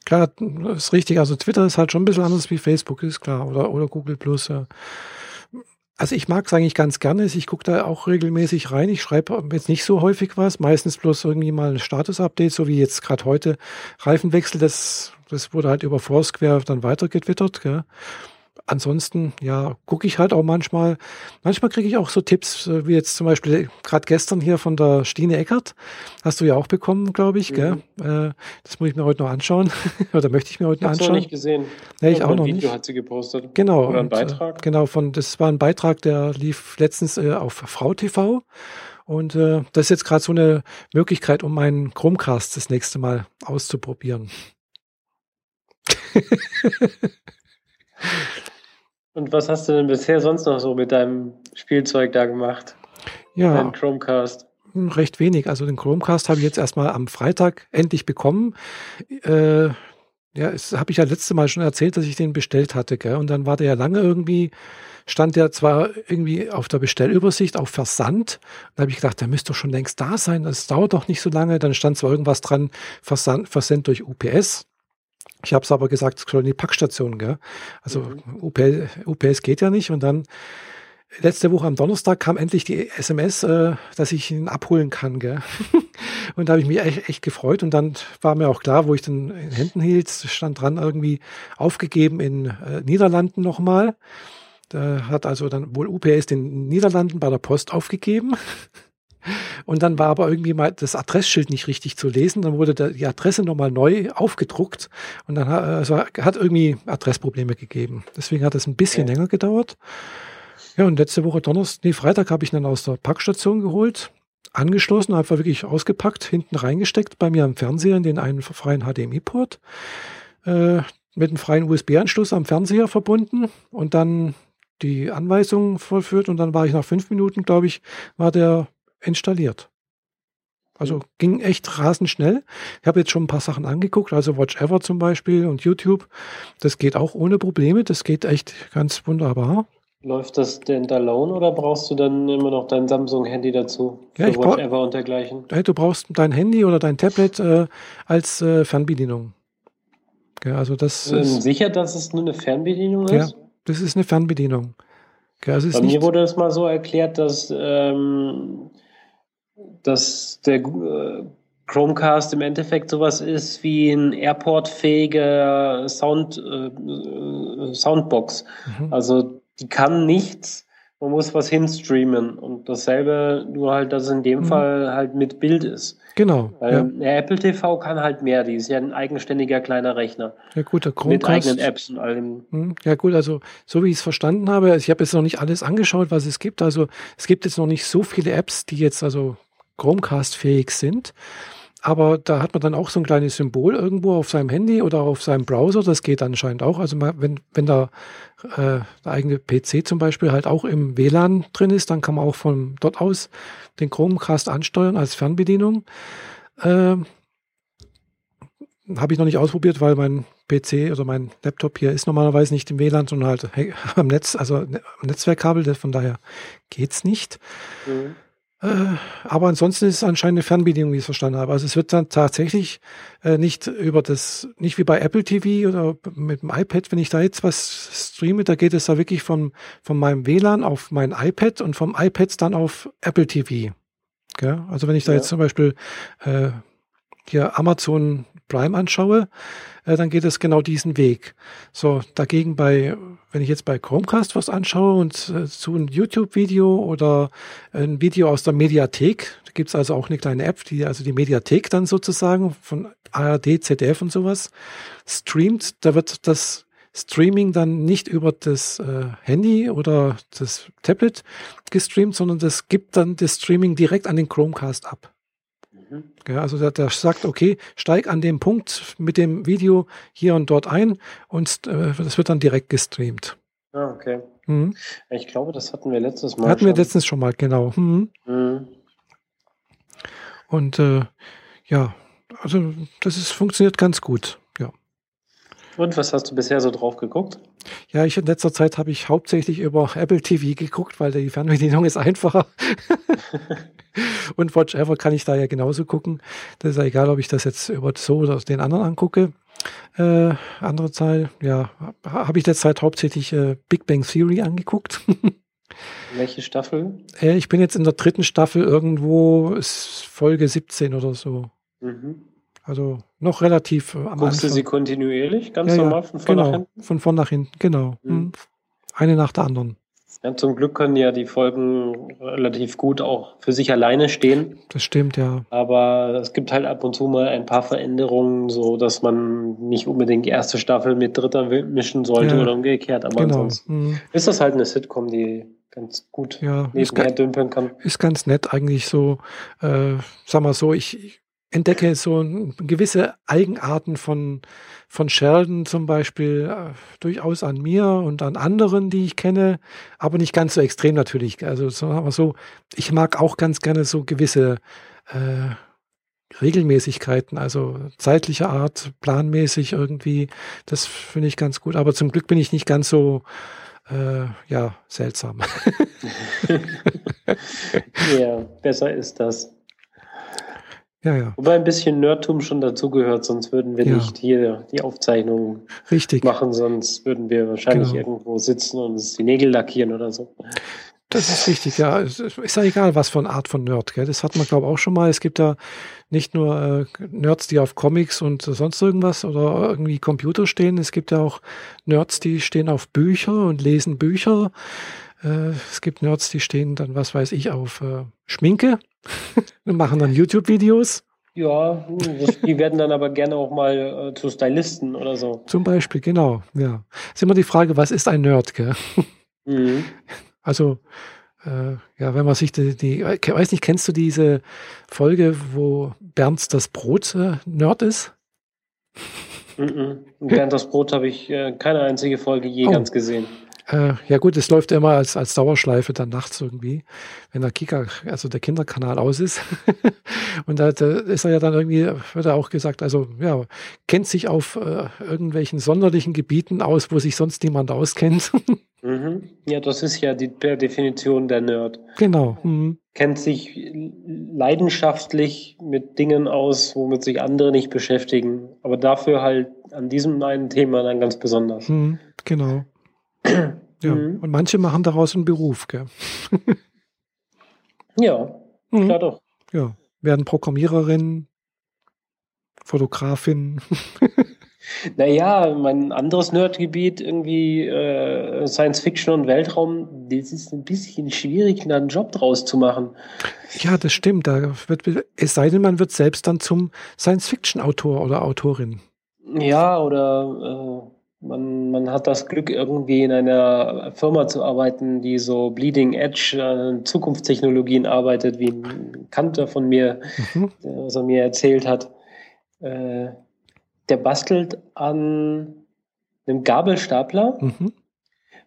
klar, ist richtig. Also Twitter ist halt schon ein bisschen anders wie Facebook, ist klar. Oder, oder Google Plus, ja. Also ich mag es eigentlich ganz gerne. Ich gucke da auch regelmäßig rein. Ich schreibe jetzt nicht so häufig was, meistens bloß irgendwie mal ein Status-Update, so wie jetzt gerade heute Reifenwechsel. Das, das wurde halt über Foursquare dann weitergetwittert. Gell? Ansonsten, ja, gucke ich halt auch manchmal. Manchmal kriege ich auch so Tipps, äh, wie jetzt zum Beispiel gerade gestern hier von der Stine Eckert. Hast du ja auch bekommen, glaube ich. Mhm. Gell? Äh, das muss ich mir heute noch anschauen. Oder möchte ich mir heute noch anschauen. Ich habe nicht gesehen. Nee, ich auch noch Video nicht. hat sie gepostet. Genau. Oder ein und, äh, Beitrag. Genau, von, das war ein Beitrag, der lief letztens äh, auf Frau TV. Und äh, das ist jetzt gerade so eine Möglichkeit, um meinen Chromecast das nächste Mal auszuprobieren. Und was hast du denn bisher sonst noch so mit deinem Spielzeug da gemacht? Ja. Dein Chromecast. Recht wenig. Also den Chromecast habe ich jetzt erstmal am Freitag endlich bekommen. Äh, ja, das habe ich ja letzte Mal schon erzählt, dass ich den bestellt hatte, gell? Und dann war der ja lange irgendwie, stand der zwar irgendwie auf der Bestellübersicht auf Versand. Da habe ich gedacht, der müsste doch schon längst da sein. Das dauert doch nicht so lange. Dann stand zwar irgendwas dran, Versand, Versend durch UPS. Ich habe es aber gesagt, es soll in die Packstation, gell? Also mhm. UPS, UPS geht ja nicht. Und dann letzte Woche am Donnerstag kam endlich die SMS, äh, dass ich ihn abholen kann, gell? und da habe ich mich echt, echt, gefreut. Und dann war mir auch klar, wo ich den in Händen hielt, stand dran irgendwie aufgegeben in äh, Niederlanden nochmal. Da hat also dann wohl UPS den Niederlanden bei der Post aufgegeben. Und dann war aber irgendwie mal das Adressschild nicht richtig zu lesen. Dann wurde die Adresse nochmal neu aufgedruckt und dann hat, also hat irgendwie Adressprobleme gegeben. Deswegen hat es ein bisschen okay. länger gedauert. Ja, und letzte Woche Donnerstag, nee, Freitag habe ich dann aus der Packstation geholt, angeschlossen, einfach wirklich ausgepackt, hinten reingesteckt bei mir am Fernseher in den einen freien HDMI-Port, äh, mit einem freien USB-Anschluss am Fernseher verbunden und dann die Anweisungen vollführt und dann war ich nach fünf Minuten, glaube ich, war der installiert. Also ging echt rasend schnell. Ich habe jetzt schon ein paar Sachen angeguckt, also Watch Ever zum Beispiel und YouTube. Das geht auch ohne Probleme. Das geht echt ganz wunderbar. Läuft das denn alone oder brauchst du dann immer noch dein Samsung-Handy dazu? Ja, ich Watch Ever und dergleichen? Du brauchst dein Handy oder dein Tablet äh, als äh, Fernbedienung. Ja, also das ähm, ist, sicher, dass es nur eine Fernbedienung ist? Ja, das ist eine Fernbedienung. Ja, also Bei mir wurde es mal so erklärt, dass, ähm, dass der äh, Chromecast im Endeffekt sowas ist wie ein Airport-fähiger Sound, äh, äh Soundbox. Mhm. Also die kann nichts, man muss was hinstreamen. Und dasselbe, nur halt, dass es in dem mhm. Fall halt mit Bild ist. Genau. Weil ja. Apple TV kann halt mehr, die ist ja ein eigenständiger kleiner Rechner. Ja gut, der Chromecast. Mit eigenen Apps und allem. Mhm. Ja gut, also so wie ich es verstanden habe, ich habe jetzt noch nicht alles angeschaut, was es gibt. Also es gibt jetzt noch nicht so viele Apps, die jetzt also Chromecast-fähig sind. Aber da hat man dann auch so ein kleines Symbol irgendwo auf seinem Handy oder auf seinem Browser. Das geht anscheinend auch. Also wenn, wenn da äh, der eigene PC zum Beispiel halt auch im WLAN drin ist, dann kann man auch von dort aus den Chromecast ansteuern als Fernbedienung. Äh, Habe ich noch nicht ausprobiert, weil mein PC oder mein Laptop hier ist normalerweise nicht im WLAN, sondern halt am Netz, also am Netzwerkkabel. Von daher geht's nicht. Mhm. Aber ansonsten ist es anscheinend eine Fernbedienung, wie ich es verstanden habe. Also es wird dann tatsächlich äh, nicht über das, nicht wie bei Apple TV oder mit dem iPad, wenn ich da jetzt was streame, da geht es da wirklich von, von meinem WLAN auf mein iPad und vom iPad dann auf Apple TV. Ja, also wenn ich da ja. jetzt zum Beispiel äh, hier Amazon Prime anschaue, äh, dann geht es genau diesen Weg. So, dagegen bei, wenn ich jetzt bei Chromecast was anschaue und äh, zu ein YouTube-Video oder ein Video aus der Mediathek, da gibt's also auch eine kleine App, die also die Mediathek dann sozusagen von ARD, ZDF und sowas streamt, da wird das Streaming dann nicht über das äh, Handy oder das Tablet gestreamt, sondern das gibt dann das Streaming direkt an den Chromecast ab. Ja, also der, der, sagt, okay, steig an dem Punkt mit dem Video hier und dort ein und äh, das wird dann direkt gestreamt. Ah, okay. Mhm. Ich glaube, das hatten wir letztes Mal. Hatten schon. wir letztens schon mal, genau. Mhm. Mhm. Und äh, ja, also das ist, funktioniert ganz gut. Ja. Und was hast du bisher so drauf geguckt? Ja, ich in letzter Zeit habe ich hauptsächlich über Apple TV geguckt, weil die Fernbedienung ist einfacher. Und Watch Ever kann ich da ja genauso gucken. Das ist ja egal, ob ich das jetzt über so oder den anderen angucke. Äh, andere Zahl, ja, habe ich derzeit hauptsächlich äh, Big Bang Theory angeguckt. Welche Staffel? Äh, ich bin jetzt in der dritten Staffel irgendwo, Folge 17 oder so. Mhm. Also noch relativ äh, am Anfang. du sie kontinuierlich, ganz ja, normal, von vorn genau, nach hinten? Von vorn nach hinten, genau. Mhm. Eine nach der anderen. Ja, zum Glück können ja die Folgen relativ gut auch für sich alleine stehen. Das stimmt, ja. Aber es gibt halt ab und zu mal ein paar Veränderungen, so dass man nicht unbedingt erste Staffel mit dritter mischen sollte ja, oder umgekehrt. Aber genau. ansonsten mhm. ist das halt eine Sitcom, die ganz gut ja, nebenher dümpeln kann. Ist ganz nett eigentlich so, äh, sag mal so, ich, entdecke so gewisse Eigenarten von, von Sheldon zum Beispiel äh, durchaus an mir und an anderen, die ich kenne, aber nicht ganz so extrem natürlich. Also sagen wir so, ich mag auch ganz gerne so gewisse äh, Regelmäßigkeiten, also zeitlicher Art, planmäßig irgendwie. Das finde ich ganz gut. Aber zum Glück bin ich nicht ganz so äh, ja, seltsam. ja, besser ist das. Ja, ja. Wobei ein bisschen Nerdtum schon dazugehört, sonst würden wir ja. nicht hier die Aufzeichnung Richtig. machen, sonst würden wir wahrscheinlich genau. irgendwo sitzen und uns die Nägel lackieren oder so. Das ist richtig, ja. Es ist ja egal, was für eine Art von Nerd. Gell? Das hat man, glaube ich, auch schon mal. Es gibt ja nicht nur äh, Nerds, die auf Comics und sonst irgendwas oder irgendwie Computer stehen. Es gibt ja auch Nerds, die stehen auf Bücher und lesen Bücher. Äh, es gibt Nerds, die stehen dann, was weiß ich, auf äh, Schminke und machen dann YouTube-Videos. Ja, die werden dann aber gerne auch mal äh, zu Stylisten oder so. Zum Beispiel, genau, ja. Ist immer die Frage, was ist ein Nerd, gell? Mhm. Also, äh, ja, wenn man sich die, die, weiß nicht, kennst du diese Folge, wo Bernd das Brot äh, Nerd ist? Mhm. Bernd das Brot habe ich äh, keine einzige Folge je oh. ganz gesehen. Äh, ja gut, es läuft immer als, als Dauerschleife dann nachts irgendwie, wenn der Kika, also der Kinderkanal aus ist. und da, da, ist er ja dann irgendwie, wird er auch gesagt, also ja, kennt sich auf äh, irgendwelchen sonderlichen Gebieten aus, wo sich sonst niemand auskennt. mhm. Ja, das ist ja die, per Definition der Nerd. Genau. Mhm. Kennt sich leidenschaftlich mit Dingen aus, womit sich andere nicht beschäftigen, aber dafür halt an diesem einen Thema dann ganz besonders. Mhm. Genau. Ja, mhm. und manche machen daraus einen Beruf, gell? ja, mhm. klar doch. Ja, werden Programmiererin, Fotografin. naja, mein anderes Nerdgebiet, irgendwie äh, Science Fiction und Weltraum, das ist ein bisschen schwierig, da einen Job draus zu machen. Ja, das stimmt. Da wird, es sei denn, man wird selbst dann zum Science Fiction Autor oder Autorin. Ja, oder äh, man, man hat das Glück, irgendwie in einer Firma zu arbeiten, die so Bleeding Edge äh, Zukunftstechnologien arbeitet, wie ein Kanter von mir, mhm. was er mir erzählt hat. Äh, der bastelt an einem Gabelstapler, mhm.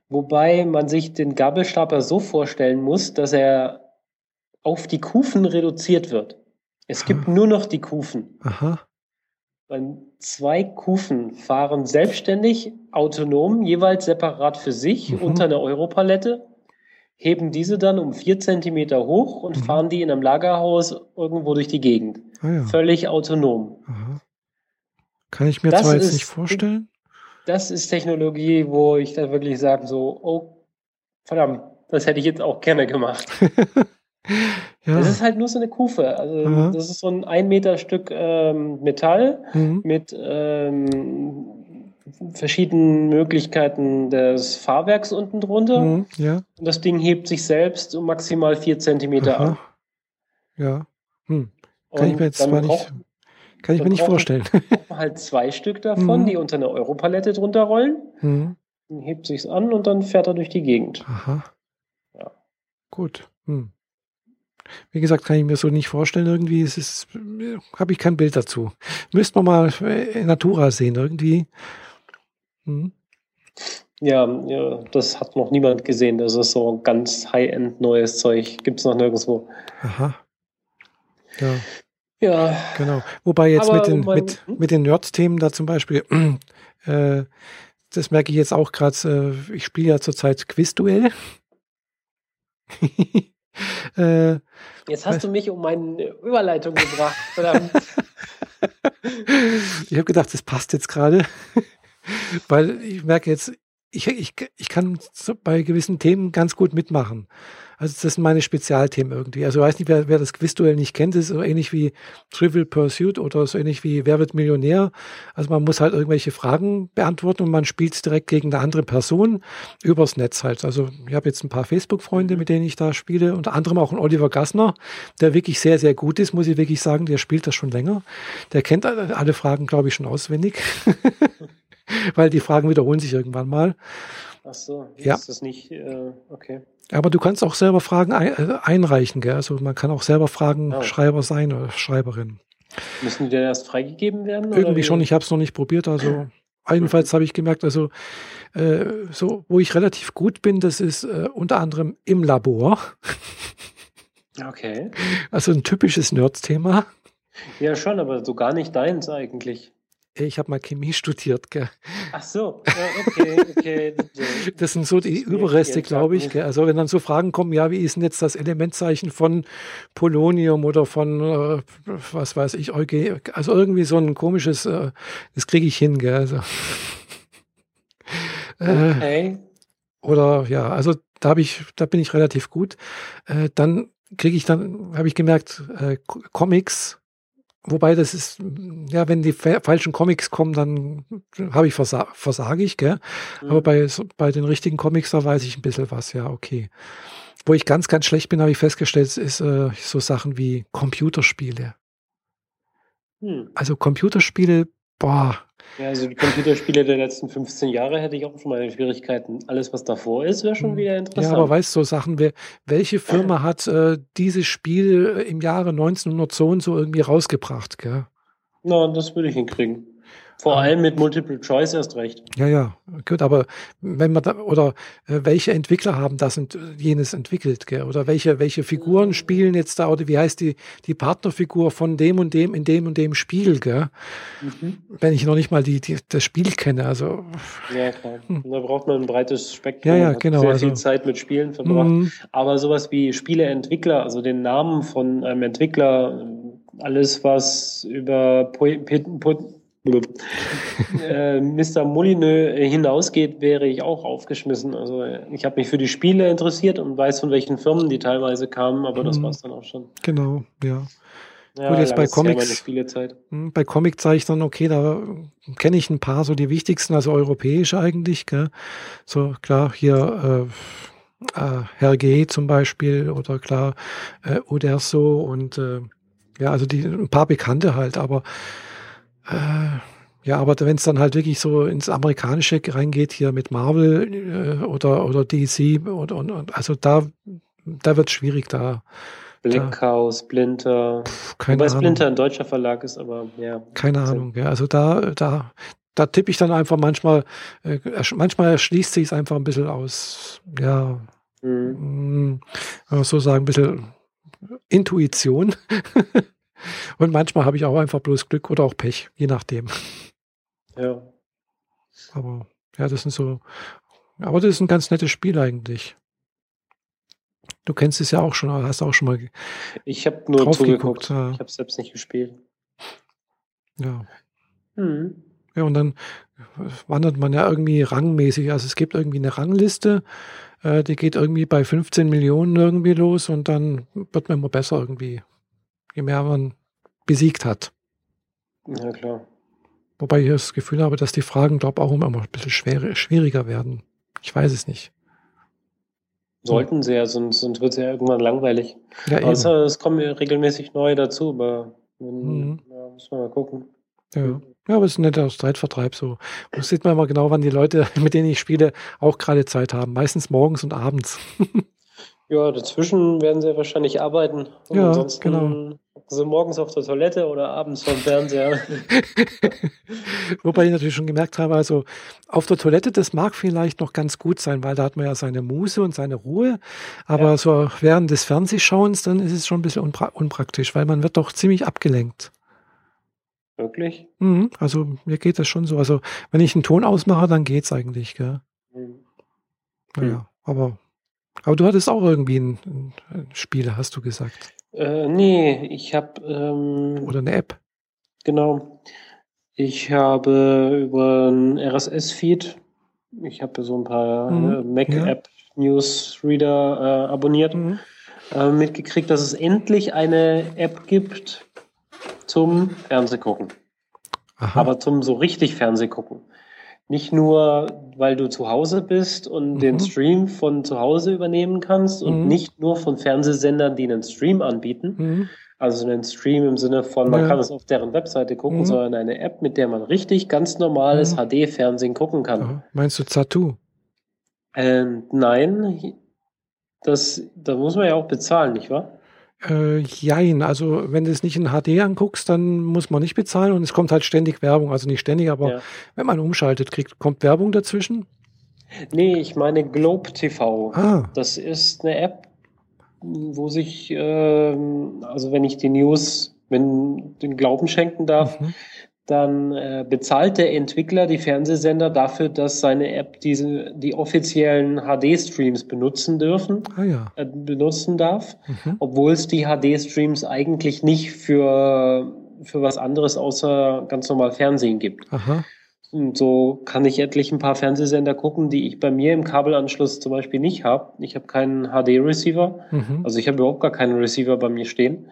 wobei man sich den Gabelstapler so vorstellen muss, dass er auf die Kufen reduziert wird. Es Aha. gibt nur noch die Kufen. Aha. Und zwei Kufen fahren selbstständig, autonom, jeweils separat für sich mhm. unter einer Europalette, heben diese dann um vier Zentimeter hoch und mhm. fahren die in einem Lagerhaus irgendwo durch die Gegend. Ah, ja. Völlig autonom. Aha. Kann ich mir das zwar jetzt ist, nicht vorstellen. Das ist Technologie, wo ich dann wirklich sage, so, oh, verdammt, das hätte ich jetzt auch gerne gemacht. Ja. Das ist halt nur so eine Kufe. Also ja. das ist so ein ein Meter Stück ähm, Metall mhm. mit ähm, verschiedenen Möglichkeiten des Fahrwerks unten drunter. Mhm. Ja. Und das Ding hebt sich selbst um maximal vier Zentimeter Aha. an. Ja. Hm. Kann Und ich mir jetzt zwar nicht, kann ich mir nicht vorstellen. halt zwei Stück davon, mhm. die unter eine Europalette drunter rollen. Mhm. Dann hebt sich's an und dann fährt er durch die Gegend. Aha. Ja. Gut. Hm. Wie gesagt, kann ich mir so nicht vorstellen. Irgendwie ist es, habe ich kein Bild dazu. Müsste man mal in Natura sehen, irgendwie. Hm. Ja, ja, das hat noch niemand gesehen. Das ist so ganz High-End neues Zeug. Gibt es noch nirgendwo. Aha. Ja. Ja. Genau. Wobei jetzt mit den, mein, mit, hm? mit den Nerd-Themen da zum Beispiel, äh, das merke ich jetzt auch gerade, äh, ich spiele ja zurzeit Quizduell. Äh, Jetzt hast du mich um meine Überleitung gebracht. ich habe gedacht, das passt jetzt gerade, weil ich merke jetzt, ich, ich, ich kann bei gewissen Themen ganz gut mitmachen. Also das sind meine Spezialthemen irgendwie. Also ich weiß nicht, wer, wer das Quizduell nicht kennt, das ist so ähnlich wie Trivial Pursuit oder so ähnlich wie Wer wird Millionär. Also man muss halt irgendwelche Fragen beantworten und man spielt direkt gegen eine andere Person übers Netz halt. Also ich habe jetzt ein paar Facebook-Freunde, mit denen ich da spiele, unter anderem auch ein Oliver Gassner, der wirklich sehr, sehr gut ist, muss ich wirklich sagen. Der spielt das schon länger. Der kennt alle Fragen, glaube ich, schon auswendig. Weil die Fragen wiederholen sich irgendwann mal. Ach so, ja. ist das nicht, äh, okay. Aber du kannst auch selber Fragen äh, einreichen, gell? Also man kann auch selber Fragen oh. Schreiber sein oder Schreiberin. Müssen die denn erst freigegeben werden? Irgendwie schon, ich habe es noch nicht probiert. Also jedenfalls habe ich gemerkt, also äh, so, wo ich relativ gut bin, das ist äh, unter anderem im Labor. Okay. Also ein typisches Nerd-Thema. Ja, schon, aber so gar nicht deins eigentlich. Ich habe mal Chemie studiert, gell. Ach so, okay, okay. Das sind so die Überreste, glaube ich. Gell? Also wenn dann so Fragen kommen, ja, wie ist denn jetzt das Elementzeichen von Polonium oder von, äh, was weiß ich, Euge also irgendwie so ein komisches, äh, das kriege ich hin, gell. Also, äh, okay. Oder ja, also da habe ich, da bin ich relativ gut. Äh, dann kriege ich dann, habe ich gemerkt, äh, Comics Wobei das ist, ja, wenn die falschen Comics kommen, dann habe ich versa versage ich, gell? Mhm. Aber bei, bei den richtigen Comics, da weiß ich ein bisschen was, ja, okay. Wo ich ganz, ganz schlecht bin, habe ich festgestellt, ist äh, so Sachen wie Computerspiele. Mhm. Also Computerspiele, boah, ja, also die Computerspiele der letzten 15 Jahre hätte ich auch schon meine Schwierigkeiten. Alles, was davor ist, wäre schon hm. wieder interessant. Ja, aber weißt du, so Sachen, wer, welche Firma hat äh, dieses Spiel im Jahre 1900 so und so irgendwie rausgebracht, gell? Na, das würde ich hinkriegen. Vor allem mit Multiple Choice erst recht. Ja, ja, gut, aber wenn man da, oder äh, welche Entwickler haben das und jenes entwickelt, gell? oder welche, welche Figuren spielen jetzt da, oder wie heißt die, die Partnerfigur von dem und dem in dem und dem Spiel, gell? Mhm. Wenn ich noch nicht mal die, die, das Spiel kenne, also. Ja, klar. Hm. Da braucht man ein breites Spektrum. Ja, ja, genau. Sehr also, viel Zeit mit Spielen verbracht. Mhm. Aber sowas wie Spieleentwickler, also den Namen von einem Entwickler, alles was über po, po, äh, Mr. Molyneux hinausgeht, wäre ich auch aufgeschmissen. Also ich habe mich für die Spiele interessiert und weiß, von welchen Firmen die teilweise kamen, aber das mhm. war es dann auch schon. Genau, ja. Ja, Gut, jetzt bei Comics, hm, bei Comiczeichnern, okay, da kenne ich ein paar, so die wichtigsten, also europäische eigentlich, gell? So klar, hier äh, äh, Herr G. zum Beispiel oder klar äh, Uderso und äh, ja, also die ein paar Bekannte halt, aber äh, ja, aber wenn es dann halt wirklich so ins Amerikanische reingeht, hier mit Marvel äh, oder, oder DC, und, und, und, also da, da wird es schwierig da. Blickhaus, Splinter. Pff, keine Wobei Ahnung. Splinter ein deutscher Verlag ist, aber ja. Keine Ahnung, ja. Also da, da, da tippe ich dann einfach manchmal, äh, manchmal erschließt sich es einfach ein bisschen aus, ja, mhm. mh, mm, so sagen, ein bisschen Intuition. Und manchmal habe ich auch einfach bloß Glück oder auch Pech, je nachdem. Ja. Aber ja, das sind so. Aber das ist ein ganz nettes Spiel eigentlich. Du kennst es ja auch schon, hast auch schon mal. Ich habe nur zugeguckt. Ja. Ich habe es selbst nicht gespielt. Ja. Mhm. Ja, und dann wandert man ja irgendwie rangmäßig. Also es gibt irgendwie eine Rangliste, äh, die geht irgendwie bei 15 Millionen irgendwie los und dann wird man immer besser irgendwie je mehr man besiegt hat. Ja, klar. Wobei ich das Gefühl habe, dass die Fragen, glaube ich, auch immer ein bisschen schwer, schwieriger werden. Ich weiß es nicht. Sollten sie ja, sonst, sonst wird es ja irgendwann langweilig. Ja, Außer es kommen regelmäßig neue dazu, aber mhm. ja, muss man mal gucken. Ja. ja, aber es ist ein netter Streitvertreib so. Das sieht man immer genau, wann die Leute, mit denen ich spiele, auch gerade Zeit haben. Meistens morgens und abends. ja, dazwischen werden sie wahrscheinlich arbeiten. Und ja, ansonsten genau. Also morgens auf der Toilette oder abends vom Fernseher. Wobei ich natürlich schon gemerkt habe, also auf der Toilette, das mag vielleicht noch ganz gut sein, weil da hat man ja seine Muße und seine Ruhe. Aber ja. so während des Fernsehschauens, dann ist es schon ein bisschen unpra unpraktisch, weil man wird doch ziemlich abgelenkt. Wirklich? Mhm, also mir geht das schon so. Also wenn ich einen Ton ausmache, dann geht's eigentlich, gell? Mhm. Naja, hm. aber, aber du hattest auch irgendwie ein, ein Spiel, hast du gesagt. Äh, nee, ich habe. Ähm, Oder eine App. Genau. Ich habe über einen RSS-Feed, ich habe so ein paar mhm, äh, Mac-App-Newsreader äh, abonniert, mhm. äh, mitgekriegt, dass es endlich eine App gibt zum Fernsehgucken. Aha. Aber zum so richtig Fernsehgucken. Nicht nur, weil du zu Hause bist und mhm. den Stream von zu Hause übernehmen kannst und mhm. nicht nur von Fernsehsendern, die einen Stream anbieten. Mhm. Also einen Stream im Sinne von, man ja. kann es auf deren Webseite gucken, mhm. sondern eine App, mit der man richtig ganz normales HD-Fernsehen mhm. gucken kann. Aha. Meinst du Zatu? Ähm, nein, das, da muss man ja auch bezahlen, nicht wahr? Äh, jein, also wenn du es nicht in HD anguckst, dann muss man nicht bezahlen und es kommt halt ständig Werbung. Also nicht ständig, aber ja. wenn man umschaltet, kriegt, kommt Werbung dazwischen? Nee, ich meine Globe TV. Ah. Das ist eine App, wo sich, äh, also wenn ich die News, wenn den Glauben schenken darf, mhm dann äh, bezahlt der Entwickler die Fernsehsender dafür, dass seine App diese die offiziellen HD-Streams benutzen dürfen, ah, ja. äh, benutzen darf, mhm. obwohl es die HD-Streams eigentlich nicht für für was anderes außer ganz normal Fernsehen gibt. Aha. Und so kann ich etlich ein paar Fernsehsender gucken, die ich bei mir im Kabelanschluss zum Beispiel nicht habe. Ich habe keinen HD-Receiver, mhm. also ich habe überhaupt gar keinen Receiver bei mir stehen,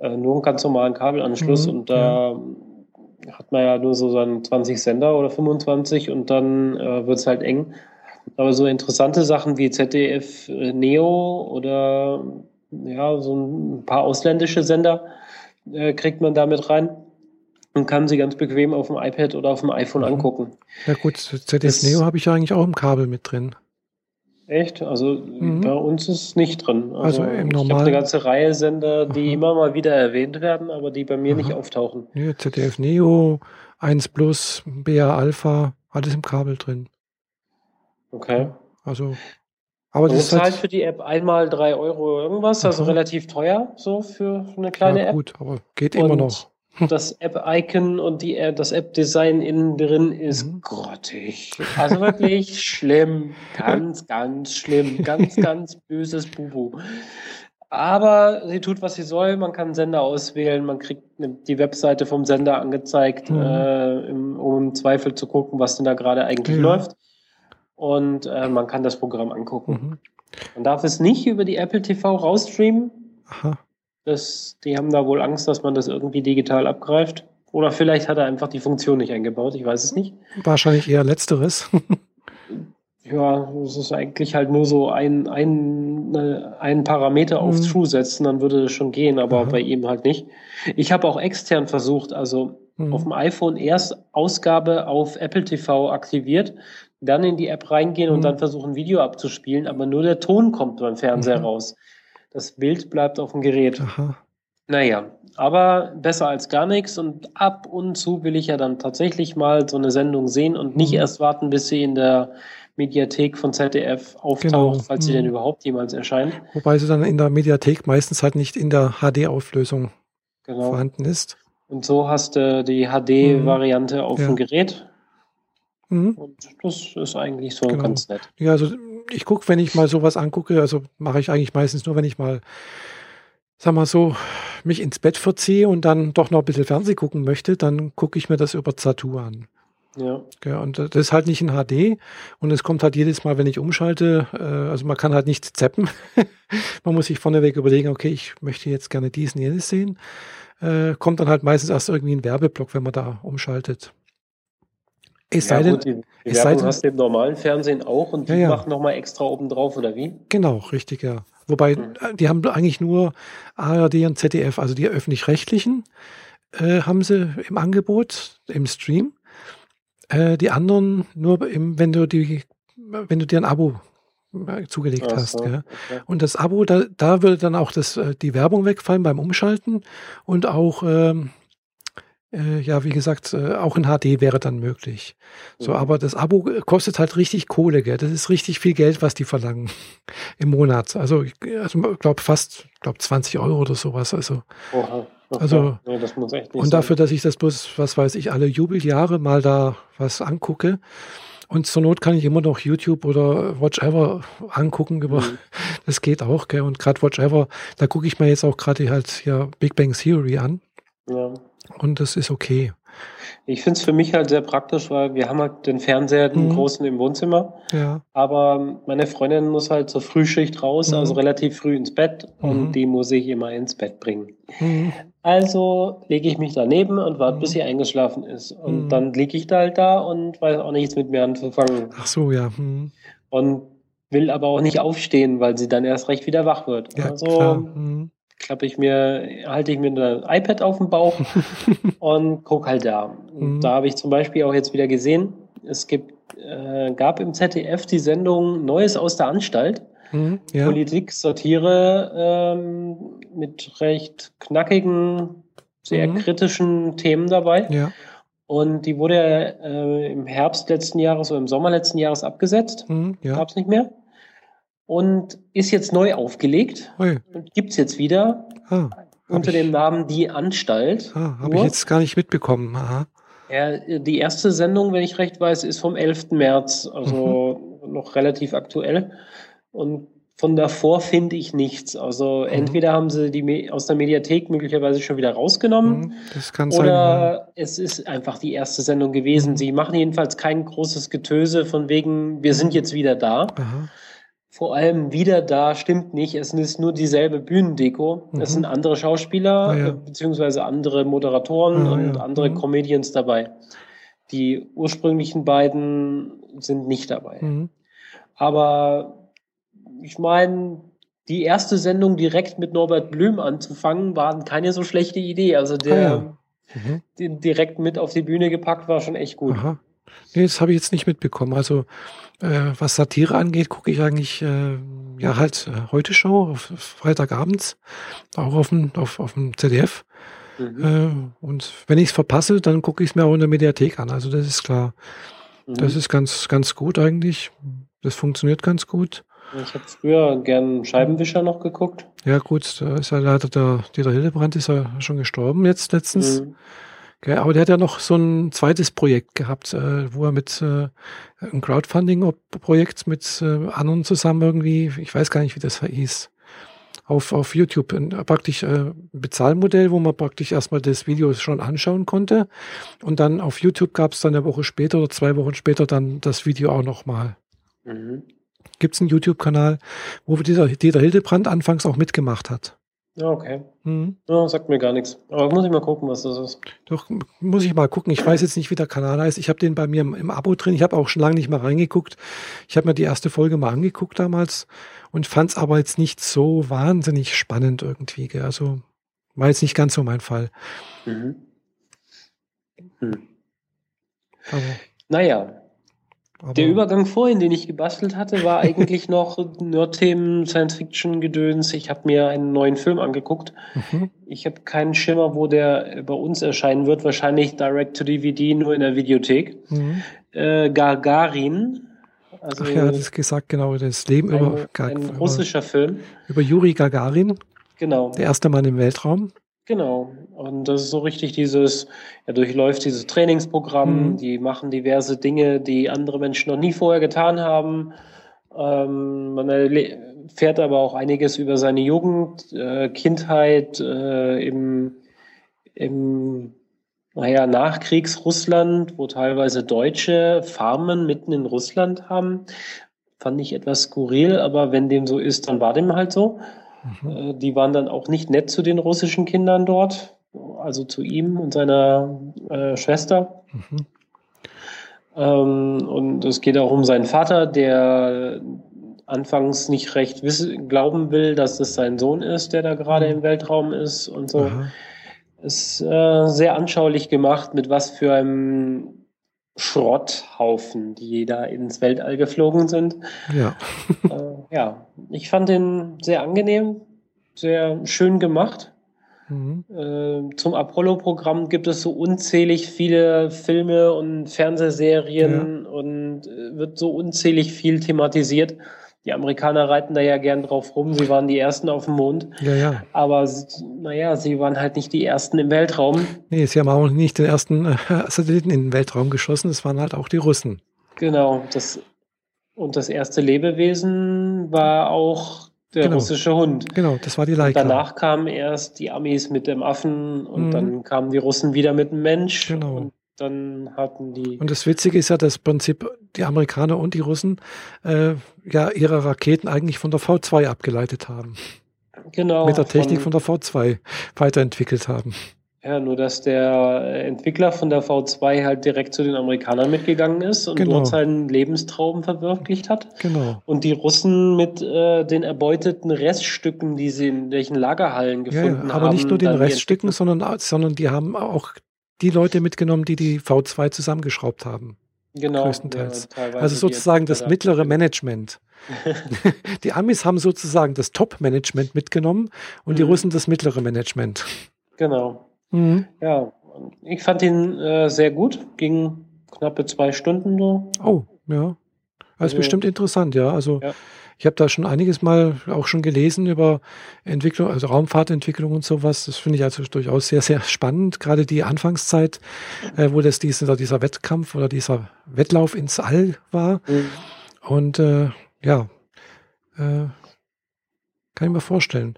äh, nur einen ganz normalen Kabelanschluss mhm. und da ja hat man ja nur so seinen 20 Sender oder 25 und dann äh, wird es halt eng. Aber so interessante Sachen wie ZDF äh, Neo oder ja, so ein paar ausländische Sender äh, kriegt man damit rein und kann sie ganz bequem auf dem iPad oder auf dem iPhone mhm. angucken. Ja gut, ZDF das, Neo habe ich ja eigentlich auch im Kabel mit drin. Echt? Also mhm. bei uns ist es nicht drin. Also, also im normalen. Ich habe eine ganze Reihe Sender, die Aha. immer mal wieder erwähnt werden, aber die bei mir Aha. nicht auftauchen. Ja, ZDF Neo, 1 Plus, BA Alpha, alles im Kabel drin. Okay. Also, aber das ist halt, für die App einmal drei Euro irgendwas, also relativ teuer so für eine kleine ja, App. Gut, aber geht immer noch. Das App-Icon und die, das App-Design innen drin ist mhm. grottig. Also wirklich schlimm. Ganz, ganz schlimm. Ganz, ganz böses Bubu. Aber sie tut, was sie soll. Man kann Sender auswählen. Man kriegt die Webseite vom Sender angezeigt, mhm. äh, um im Zweifel zu gucken, was denn da gerade eigentlich ja. läuft. Und äh, man kann das Programm angucken. Mhm. Man darf es nicht über die Apple TV rausstreamen. Aha. Das, die haben da wohl Angst, dass man das irgendwie digital abgreift. Oder vielleicht hat er einfach die Funktion nicht eingebaut, ich weiß es nicht. Wahrscheinlich eher letzteres. ja, es ist eigentlich halt nur so ein, ein, ein Parameter auf mhm. True setzen, dann würde es schon gehen, aber Aha. bei ihm halt nicht. Ich habe auch extern versucht, also mhm. auf dem iPhone erst Ausgabe auf Apple TV aktiviert, dann in die App reingehen mhm. und dann versuchen, Video abzuspielen, aber nur der Ton kommt beim Fernseher mhm. raus. Das Bild bleibt auf dem Gerät. Aha. Naja, aber besser als gar nichts und ab und zu will ich ja dann tatsächlich mal so eine Sendung sehen und nicht mhm. erst warten, bis sie in der Mediathek von ZDF auftaucht, genau. falls sie mhm. denn überhaupt jemals erscheint. Wobei sie dann in der Mediathek meistens halt nicht in der HD-Auflösung genau. vorhanden ist. Und so hast du die HD-Variante mhm. auf ja. dem Gerät. Mhm. Und das ist eigentlich so genau. ganz nett. Ja, also ich gucke, wenn ich mal sowas angucke, also mache ich eigentlich meistens nur, wenn ich mal, sag mal so, mich ins Bett verziehe und dann doch noch ein bisschen Fernsehen gucken möchte, dann gucke ich mir das über Zatu an. Ja. ja. Und das ist halt nicht in HD und es kommt halt jedes Mal, wenn ich umschalte, äh, also man kann halt nicht zappen. man muss sich vorneweg überlegen, okay, ich möchte jetzt gerne diesen, jenes sehen. Äh, kommt dann halt meistens erst irgendwie ein Werbeblock, wenn man da umschaltet. Es ja, sei denn, gut, die, es sei hast du im normalen Fernsehen auch und die ja, ja. machen nochmal extra oben drauf, oder wie? Genau, richtig, ja. Wobei, hm. Äh, die haben eigentlich nur ARD und ZDF, also die öffentlich-rechtlichen, äh, haben sie im Angebot, im Stream. Äh, die anderen nur, im, wenn du die, wenn du dir ein Abo äh, zugelegt Ach hast. So, okay. Und das Abo, da, da würde dann auch das, äh, die Werbung wegfallen beim Umschalten und auch ähm, äh, ja, wie gesagt, äh, auch in HD wäre dann möglich. So, mhm. aber das Abo kostet halt richtig Kohle, gell? Das ist richtig viel Geld, was die verlangen im Monat. Also, ich also, glaube fast, glaube 20 Euro oder sowas. Also, Oha. Also, nee, das muss echt nicht und dafür, dass ich das bloß, was weiß ich, alle Jubeljahre mal da was angucke. Und zur Not kann ich immer noch YouTube oder Watch Ever angucken. Mhm. Das geht auch, gell? Und gerade Watch Ever, da gucke ich mir jetzt auch gerade halt ja Big Bang Theory an. Ja. Und das ist okay. Ich finde es für mich halt sehr praktisch, weil wir haben halt den Fernseher, den mhm. großen im Wohnzimmer. Ja. Aber meine Freundin muss halt zur Frühschicht raus, mhm. also relativ früh ins Bett mhm. und die muss ich immer ins Bett bringen. Mhm. Also lege ich mich daneben und warte, bis mhm. sie eingeschlafen ist. Und mhm. dann liege ich da halt da und weiß auch nichts mit mir anzufangen. Ach so, ja. Und will aber auch nicht aufstehen, weil sie dann erst recht wieder wach wird. Ja, also klappe ich mir, halte ich mir ein iPad auf den Bauch und gucke halt da. Mhm. Da habe ich zum Beispiel auch jetzt wieder gesehen, es gibt, äh, gab im ZDF die Sendung Neues aus der Anstalt. Mhm, ja. Politik, Satire ähm, mit recht knackigen, sehr mhm. kritischen Themen dabei. Ja. Und die wurde äh, im Herbst letzten Jahres oder im Sommer letzten Jahres abgesetzt. Mhm, ja. Gab es nicht mehr und ist jetzt neu aufgelegt Ui. und gibt's jetzt wieder ah, unter ich, dem Namen Die Anstalt. Ah, Habe ich jetzt gar nicht mitbekommen. Aha. Ja, die erste Sendung, wenn ich recht weiß, ist vom 11. März, also mhm. noch relativ aktuell. Und von davor finde ich nichts. Also mhm. entweder haben sie die aus der Mediathek möglicherweise schon wieder rausgenommen. Mhm, das kann sein. Oder es ist einfach die erste Sendung gewesen. Mhm. Sie machen jedenfalls kein großes Getöse von wegen, wir sind jetzt wieder da. Aha vor allem wieder da stimmt nicht. Es ist nur dieselbe Bühnendeko. Mhm. Es sind andere Schauspieler, ah, ja. beziehungsweise andere Moderatoren ah, und ja. andere mhm. Comedians dabei. Die ursprünglichen beiden sind nicht dabei. Mhm. Aber ich meine, die erste Sendung direkt mit Norbert Blüm anzufangen, war keine so schlechte Idee. Also der ah, ja. direkt mit auf die Bühne gepackt war schon echt gut. Aha. Nee, das habe ich jetzt nicht mitbekommen. Also äh, was Satire angeht, gucke ich eigentlich äh, ja halt äh, heute Show auf Freitagabends, auch auf dem, auf, auf dem ZDF. Mhm. Äh, und wenn ich es verpasse, dann gucke ich es mir auch in der Mediathek an. Also das ist klar. Mhm. Das ist ganz, ganz gut eigentlich. Das funktioniert ganz gut. Ich habe früher gern Scheibenwischer noch geguckt. Ja, gut, da ist ja leider der Dieter Hildebrand ist ja schon gestorben jetzt letztens. Mhm. Okay, aber der hat ja noch so ein zweites Projekt gehabt, äh, wo er mit äh, ein Crowdfunding-Projekt mit äh, anderen zusammen irgendwie, ich weiß gar nicht, wie das hieß, auf, auf YouTube ein, praktisch äh, Bezahlmodell, wo man praktisch erstmal das Video schon anschauen konnte. Und dann auf YouTube gab es dann eine Woche später oder zwei Wochen später dann das Video auch nochmal. Mhm gibt es einen YouTube-Kanal, wo dieser Dieter Hildebrand anfangs auch mitgemacht hat. Ja, okay. Mhm. Ja, sagt mir gar nichts. Aber muss ich mal gucken, was das ist. Doch, muss ich mal gucken. Ich weiß jetzt nicht, wie der Kanal heißt. Ich habe den bei mir im, im Abo drin. Ich habe auch schon lange nicht mal reingeguckt. Ich habe mir die erste Folge mal angeguckt damals und fand es aber jetzt nicht so wahnsinnig spannend irgendwie. Gell? Also war jetzt nicht ganz so mein Fall. Mhm. Hm. Aber, naja, aber der Übergang vorhin, den ich gebastelt hatte, war eigentlich noch nur Themen Science-Fiction-Gedöns. Ich habe mir einen neuen Film angeguckt. Mhm. Ich habe keinen Schimmer, wo der bei uns erscheinen wird. Wahrscheinlich direct to DVD, nur in der Videothek. Mhm. Äh, Gagarin. Also Ach ja, das gesagt, genau. Das Leben ein, über Gagarin. Ein russischer Film. Über Juri Gagarin. Genau. Der erste Mann im Weltraum. Genau. Und das ist so richtig dieses, er durchläuft dieses Trainingsprogramm, mhm. die machen diverse Dinge, die andere Menschen noch nie vorher getan haben. Ähm, man erfährt aber auch einiges über seine Jugend, äh, Kindheit äh, im, im naja, Nachkriegsrussland, wo teilweise Deutsche Farmen mitten in Russland haben. Fand ich etwas skurril, aber wenn dem so ist, dann war dem halt so. Mhm. Äh, die waren dann auch nicht nett zu den russischen Kindern dort, also zu ihm und seiner äh, Schwester. Mhm. Ähm, und es geht auch um seinen Vater, der anfangs nicht recht wissen, glauben will, dass es sein Sohn ist, der da gerade im Weltraum ist und so. Aha. Ist äh, sehr anschaulich gemacht, mit was für einem Schrotthaufen, die da ins Weltall geflogen sind. Ja. äh, ja, ich fand den sehr angenehm, sehr schön gemacht. Mhm. Äh, zum Apollo-Programm gibt es so unzählig viele Filme und Fernsehserien ja. und äh, wird so unzählig viel thematisiert. Die Amerikaner reiten da ja gern drauf rum. Sie waren die Ersten auf dem Mond. Ja, ja. Aber, naja, sie waren halt nicht die Ersten im Weltraum. Nee, sie haben auch nicht den ersten äh, Satelliten in den Weltraum geschossen. Es waren halt auch die Russen. Genau. Das, und das erste Lebewesen war auch der genau. russische Hund. Genau, das war die Leica. Und danach kamen erst die Amis mit dem Affen und mhm. dann kamen die Russen wieder mit dem Mensch. Genau. Und dann hatten die. Und das Witzige ist ja, dass im Prinzip die Amerikaner und die Russen äh, ja ihre Raketen eigentlich von der V2 abgeleitet haben. Genau. Mit der Technik von, von der V2 weiterentwickelt haben. Ja, nur dass der Entwickler von der V2 halt direkt zu den Amerikanern mitgegangen ist und genau. dort seinen Lebenstraum verwirklicht hat. Genau. Und die Russen mit äh, den erbeuteten Reststücken, die sie in welchen Lagerhallen gefunden ja, aber haben. Aber nicht nur den Reststücken, sondern, sondern die haben auch die Leute mitgenommen, die die V2 zusammengeschraubt haben. Genau. Größtenteils. Ja, also sozusagen das mittlere Management. die Amis haben sozusagen das Top-Management mitgenommen und mhm. die Russen das mittlere Management. Genau. Mhm. Ja, ich fand ihn äh, sehr gut. Ging knappe zwei Stunden so. Oh, ja. Das ist also, bestimmt interessant, ja. Also ja. Ich habe da schon einiges mal auch schon gelesen über Entwicklung, also Raumfahrtentwicklung und sowas. Das finde ich also durchaus sehr, sehr spannend. Gerade die Anfangszeit, äh, wo das dieser, dieser Wettkampf oder dieser Wettlauf ins All war. Mhm. Und äh, ja, äh, kann ich mir vorstellen.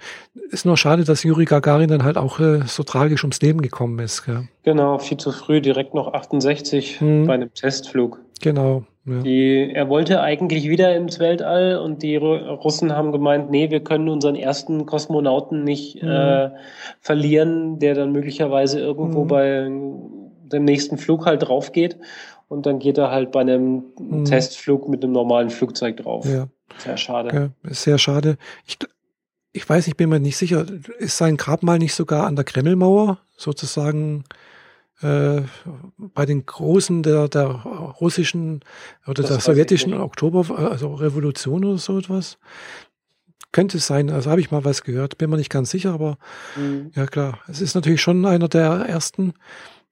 Ist nur schade, dass Juri Gagarin dann halt auch äh, so tragisch ums Leben gekommen ist. Gell? Genau, viel zu früh, direkt noch 68 mhm. bei einem Testflug. Genau. Ja. Die, er wollte eigentlich wieder ins Weltall und die Russen haben gemeint, nee, wir können unseren ersten Kosmonauten nicht mhm. äh, verlieren, der dann möglicherweise irgendwo mhm. bei dem nächsten Flug halt drauf geht. Und dann geht er halt bei einem mhm. Testflug mit einem normalen Flugzeug drauf. Ja. Sehr schade. Ja, sehr schade. Ich, ich weiß, ich bin mir nicht sicher, ist sein Grabmal nicht sogar an der Kremlmauer sozusagen äh, bei den Großen der, der russischen oder das der sowjetischen Oktober, also Revolution oder so etwas. könnte es sein. Also habe ich mal was gehört, bin mir nicht ganz sicher, aber mhm. ja klar. Es ist natürlich schon einer der ersten,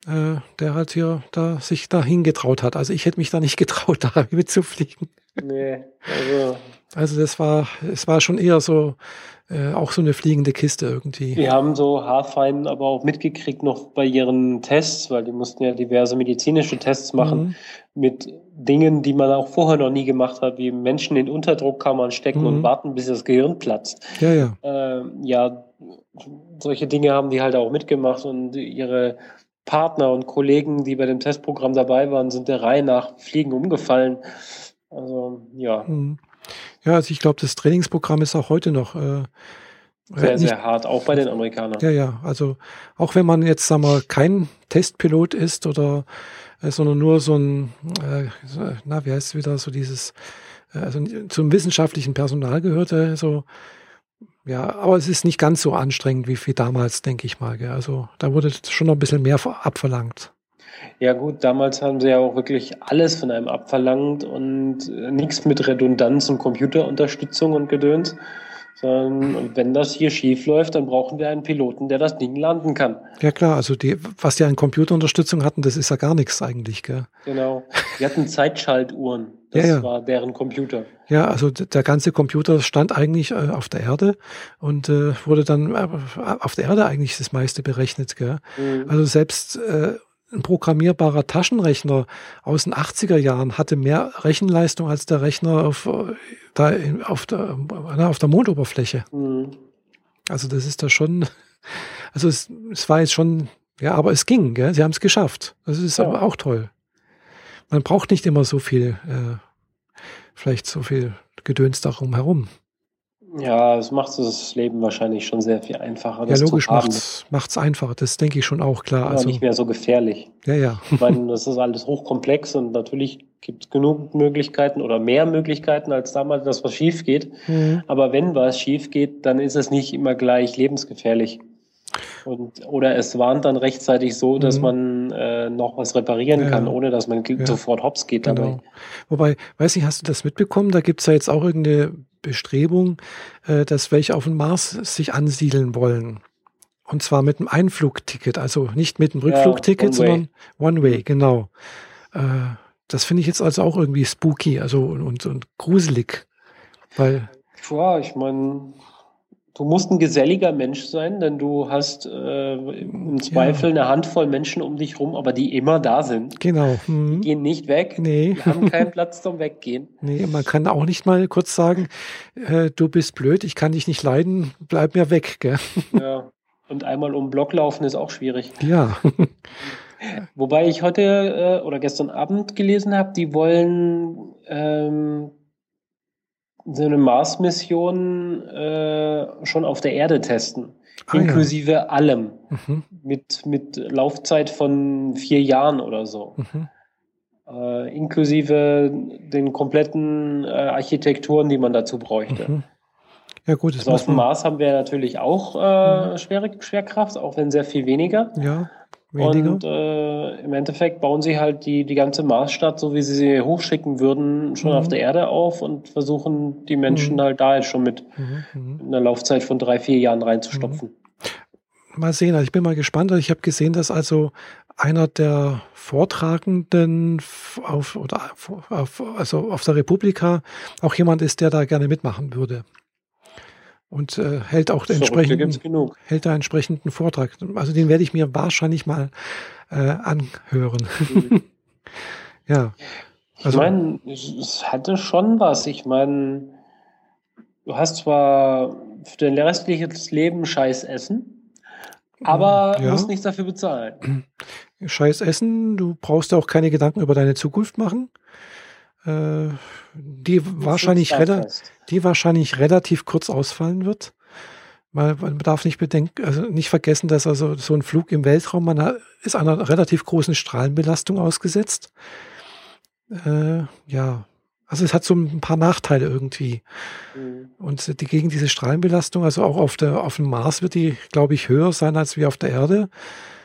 äh, der halt hier da sich dahin getraut hat. Also ich hätte mich da nicht getraut, da mitzufliegen. Nee, also. Also das war, es war schon eher so, äh, auch so eine fliegende Kiste irgendwie. Wir haben so haarfein aber auch mitgekriegt noch bei ihren Tests, weil die mussten ja diverse medizinische Tests machen mhm. mit Dingen, die man auch vorher noch nie gemacht hat, wie Menschen in Unterdruckkammern stecken mhm. und warten, bis das Gehirn platzt. Ja, ja. Äh, ja, solche Dinge haben die halt auch mitgemacht und ihre Partner und Kollegen, die bei dem Testprogramm dabei waren, sind der Reihe nach Fliegen umgefallen. Also ja. Mhm. Ja, also ich glaube, das Trainingsprogramm ist auch heute noch äh, sehr, sehr hart, auch bei den Amerikanern. Ja, ja. Also auch wenn man jetzt, sagen wir, kein Testpilot ist oder äh, sondern nur so ein, äh, na, wie heißt es wieder, so dieses, äh, also zum wissenschaftlichen Personal gehörte, so ja, aber es ist nicht ganz so anstrengend wie, wie damals, denke ich mal. Gell? Also da wurde schon noch ein bisschen mehr abverlangt. Ja gut, damals haben sie ja auch wirklich alles von einem abverlangt und äh, nichts mit Redundanz und Computerunterstützung und Gedöns. Sondern wenn das hier schief läuft, dann brauchen wir einen Piloten, der das Ding landen kann. Ja klar, also die, was die an Computerunterstützung hatten, das ist ja gar nichts eigentlich, gell? Genau. Die hatten Zeitschaltuhren. Das ja, ja. war deren Computer. Ja, also der ganze Computer stand eigentlich äh, auf der Erde und äh, wurde dann äh, auf der Erde eigentlich das meiste berechnet. Gell? Mhm. Also selbst äh, ein programmierbarer Taschenrechner aus den 80er Jahren hatte mehr Rechenleistung als der Rechner auf, da auf, der, auf der Mondoberfläche. Mhm. Also das ist da schon, also es, es war jetzt schon, ja, aber es ging, gell? sie haben es geschafft. Das ist ja. aber auch toll. Man braucht nicht immer so viel, äh, vielleicht so viel Gedöns darum herum. Ja, es macht das Leben wahrscheinlich schon sehr viel einfacher. Ja, logisch macht es einfacher, das denke ich schon auch, klar. Ja, also nicht mehr so gefährlich. Ja, ja. Ich meine, das ist alles hochkomplex und natürlich gibt es genug Möglichkeiten oder mehr Möglichkeiten als damals, dass was schief geht. Mhm. Aber wenn was schief geht, dann ist es nicht immer gleich lebensgefährlich. Und, oder es warnt dann rechtzeitig so, dass mhm. man äh, noch was reparieren ja, kann, ohne dass man ja. sofort hops geht genau. dabei. Wobei, weiß nicht, hast du das mitbekommen? Da gibt es ja jetzt auch irgendeine Bestrebung, äh, dass welche auf dem Mars sich ansiedeln wollen. Und zwar mit einem Einflugticket, also nicht mit einem Rückflugticket, ja, sondern One Way, genau. Äh, das finde ich jetzt also auch irgendwie spooky, also und, und gruselig. Weil. Ja, ich meine, Du musst ein geselliger Mensch sein, denn du hast äh, im Zweifel ja. eine Handvoll Menschen um dich rum, aber die immer da sind. Genau. Mhm. Die gehen nicht weg. Nee. Die haben keinen Platz zum Weggehen. Nee, man kann auch nicht mal kurz sagen, äh, du bist blöd, ich kann dich nicht leiden, bleib mir weg. Gell? Ja. Und einmal um Block laufen ist auch schwierig. Ja. Wobei ich heute äh, oder gestern Abend gelesen habe, die wollen ähm, so eine Mars-Mission äh, schon auf der Erde testen. Ah, inklusive ja. allem. Mhm. Mit, mit Laufzeit von vier Jahren oder so. Mhm. Äh, inklusive den kompletten äh, Architekturen, die man dazu bräuchte. Mhm. Ja, gut. Also auf dem Mars haben wir natürlich auch äh, mhm. Schwer Schwerkraft, auch wenn sehr viel weniger. Ja. Weniger. Und äh, im Endeffekt bauen sie halt die, die ganze Marsstadt, so wie sie sie hochschicken würden, schon mhm. auf der Erde auf und versuchen die Menschen mhm. halt da jetzt schon mit mhm. mhm. einer Laufzeit von drei, vier Jahren reinzustopfen. Mhm. Mal sehen, also ich bin mal gespannt. Ich habe gesehen, dass also einer der Vortragenden auf, oder auf, also auf der Republika auch jemand ist, der da gerne mitmachen würde und äh, hält auch entsprechenden, hält da entsprechenden Vortrag. Also den werde ich mir wahrscheinlich mal äh, anhören. Mhm. ja. Also, ich meine, es hatte schon was. Ich meine, du hast zwar für dein restliches Leben Scheiß Essen, aber ja. musst nichts dafür bezahlen. Scheiß Essen, du brauchst auch keine Gedanken über deine Zukunft machen. Äh, die wahrscheinlich, die wahrscheinlich relativ kurz ausfallen wird. Weil man darf nicht bedenken, also nicht vergessen, dass also so ein Flug im Weltraum, man ist einer relativ großen Strahlenbelastung ausgesetzt. Äh, ja, also es hat so ein paar Nachteile irgendwie. Mhm. Und die, gegen diese Strahlenbelastung, also auch auf der auf dem Mars wird die, glaube ich, höher sein als wie auf der Erde.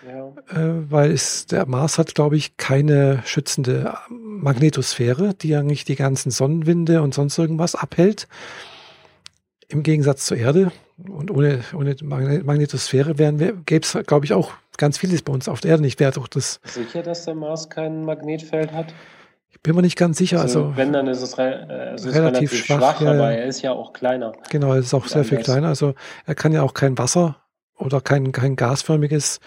Ja. Äh, weil es, der Mars hat, glaube ich, keine schützende Magnetosphäre, die eigentlich die ganzen Sonnenwinde und sonst irgendwas abhält. im Gegensatz zur Erde und ohne, ohne Magnetosphäre gäbe es, glaube ich, auch ganz vieles bei uns auf der Erde nicht. Wäre doch das. Sicher, dass der Mars kein Magnetfeld hat? Bin mir nicht ganz sicher. Also, also wenn, dann ist es, re äh, es ist relativ, schwach, schwach ja, aber er ist ja auch kleiner. Genau, er ist auch sehr viel kleiner. Also er kann ja auch kein Wasser oder kein, kein gasförmiges,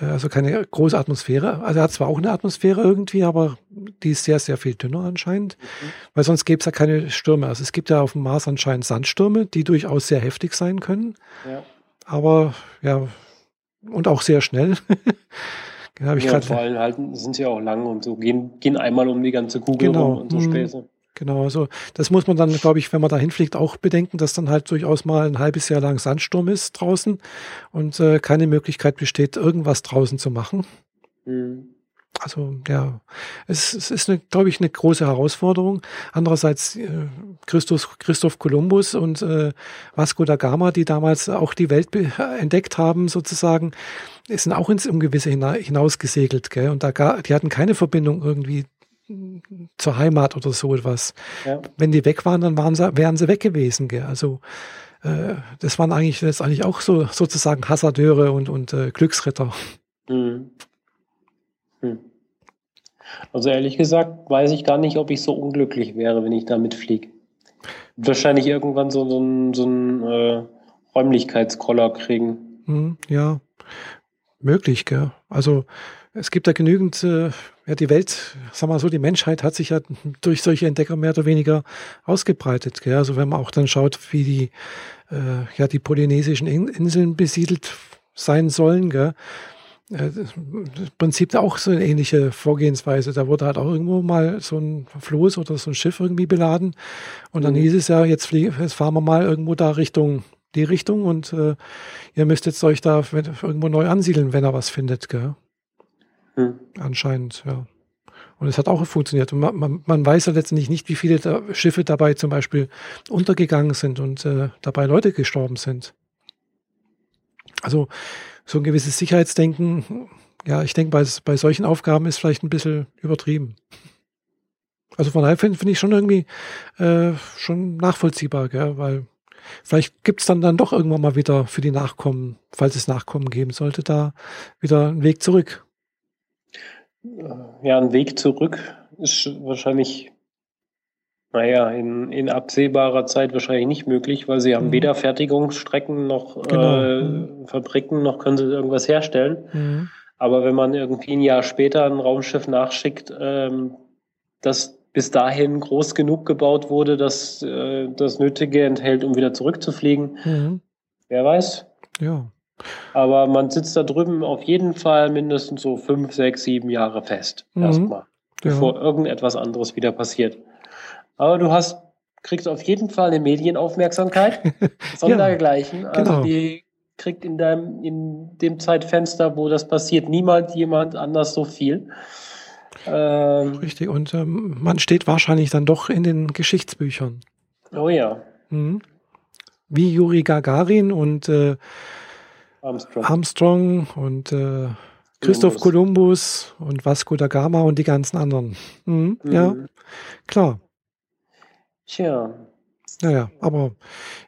äh, also keine große Atmosphäre. Also er hat zwar auch eine Atmosphäre irgendwie, aber die ist sehr, sehr viel dünner anscheinend, mhm. weil sonst gäbe es ja keine Stürme. Also es gibt ja auf dem Mars anscheinend Sandstürme, die durchaus sehr heftig sein können. Ja. Aber ja, und auch sehr schnell. Ja, ich ja, vor allem halten, sind sie auch lang und so gehen, gehen einmal um die ganze Kugel genau. und so mhm. Späße. Genau, also das muss man dann, glaube ich, wenn man da hinfliegt, auch bedenken, dass dann halt durchaus mal ein halbes Jahr lang Sandsturm ist draußen und äh, keine Möglichkeit besteht, irgendwas draußen zu machen. Mhm. Also ja, es, es ist, eine, glaube ich, eine große Herausforderung. Andererseits äh, Christus, Christoph Kolumbus und äh, Vasco da Gama, die damals auch die Welt entdeckt haben, sozusagen, sind auch ins Ungewisse hinausgesegelt. Gell? Und da gar, die hatten keine Verbindung irgendwie zur Heimat oder so etwas. Ja. Wenn die weg waren, dann waren sie, wären sie weg gewesen. Gell? Also äh, das waren eigentlich letztendlich auch so sozusagen Hasardeure und, und äh, Glücksritter. Mhm. Also ehrlich gesagt weiß ich gar nicht, ob ich so unglücklich wäre, wenn ich damit fliege. Wahrscheinlich irgendwann so, so einen so äh, Räumlichkeitskoller kriegen. Hm, ja, möglich, gell? Also es gibt da genügend, äh, ja, die Welt, sag mal so, die Menschheit hat sich ja durch solche Entdecker mehr oder weniger ausgebreitet. Gell? Also wenn man auch dann schaut, wie die, äh, ja, die polynesischen Inseln besiedelt sein sollen, gell? Äh, im Prinzip auch so eine ähnliche Vorgehensweise. Da wurde halt auch irgendwo mal so ein Floß oder so ein Schiff irgendwie beladen. Und dann mhm. hieß es ja, jetzt, fliegen, jetzt fahren wir mal irgendwo da Richtung die Richtung und äh, ihr müsst jetzt euch da irgendwo neu ansiedeln, wenn er was findet, gell? Mhm. Anscheinend, ja. Und es hat auch funktioniert. Und man, man, man weiß ja letztendlich nicht, wie viele da Schiffe dabei zum Beispiel untergegangen sind und äh, dabei Leute gestorben sind. Also so ein gewisses Sicherheitsdenken, ja, ich denke, bei, bei solchen Aufgaben ist vielleicht ein bisschen übertrieben. Also von daher finde find ich schon irgendwie äh, schon nachvollziehbar, gell? weil vielleicht gibt es dann, dann doch irgendwann mal wieder für die Nachkommen, falls es Nachkommen geben sollte, da wieder einen Weg zurück. Ja, ein Weg zurück ist wahrscheinlich naja, in, in absehbarer Zeit wahrscheinlich nicht möglich, weil sie haben mhm. weder Fertigungsstrecken noch genau. äh. Fabriken, noch können sie irgendwas herstellen. Mhm. Aber wenn man irgendwie ein Jahr später ein Raumschiff nachschickt, ähm, das bis dahin groß genug gebaut wurde, dass äh, das Nötige enthält, um wieder zurückzufliegen, mhm. wer weiß. Ja. Aber man sitzt da drüben auf jeden Fall mindestens so fünf, sechs, sieben Jahre fest. Mhm. Erstmal. Bevor ja. irgendetwas anderes wieder passiert. Aber du hast, kriegst auf jeden Fall eine Medienaufmerksamkeit. Sondergleichen. ja, also genau. die kriegt in deinem, in dem Zeitfenster, wo das passiert, niemand jemand anders so viel. Ähm, Richtig, und ähm, man steht wahrscheinlich dann doch in den Geschichtsbüchern. Oh ja. Mhm. Wie Juri Gagarin und äh, Armstrong. Armstrong und äh, Christoph Kolumbus und Vasco da Gama und die ganzen anderen. Mhm, mhm. Ja, klar. Tja. Naja, aber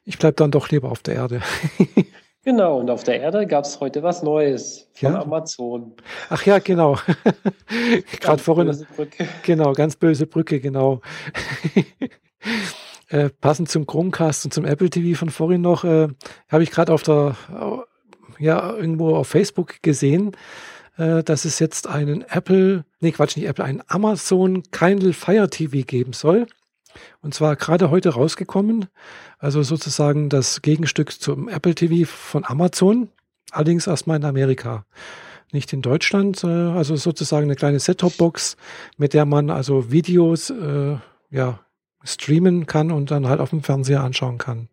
ich bleibe dann doch lieber auf der Erde. genau, und auf der Erde gab es heute was Neues von ja? Amazon. Ach ja, genau. Gerade vorhin. Böse Brücke. Genau, ganz böse Brücke, genau. äh, passend zum Chromecast und zum Apple TV von vorhin noch, äh, habe ich gerade auf der, ja, irgendwo auf Facebook gesehen, äh, dass es jetzt einen Apple, nee, Quatsch, nicht Apple, einen Amazon Kindle Fire TV geben soll. Und zwar gerade heute rausgekommen, also sozusagen das Gegenstück zum Apple TV von Amazon, allerdings erstmal in Amerika, nicht in Deutschland. Äh, also sozusagen eine kleine Set-Top-Box, mit der man also Videos äh, ja, streamen kann und dann halt auf dem Fernseher anschauen kann.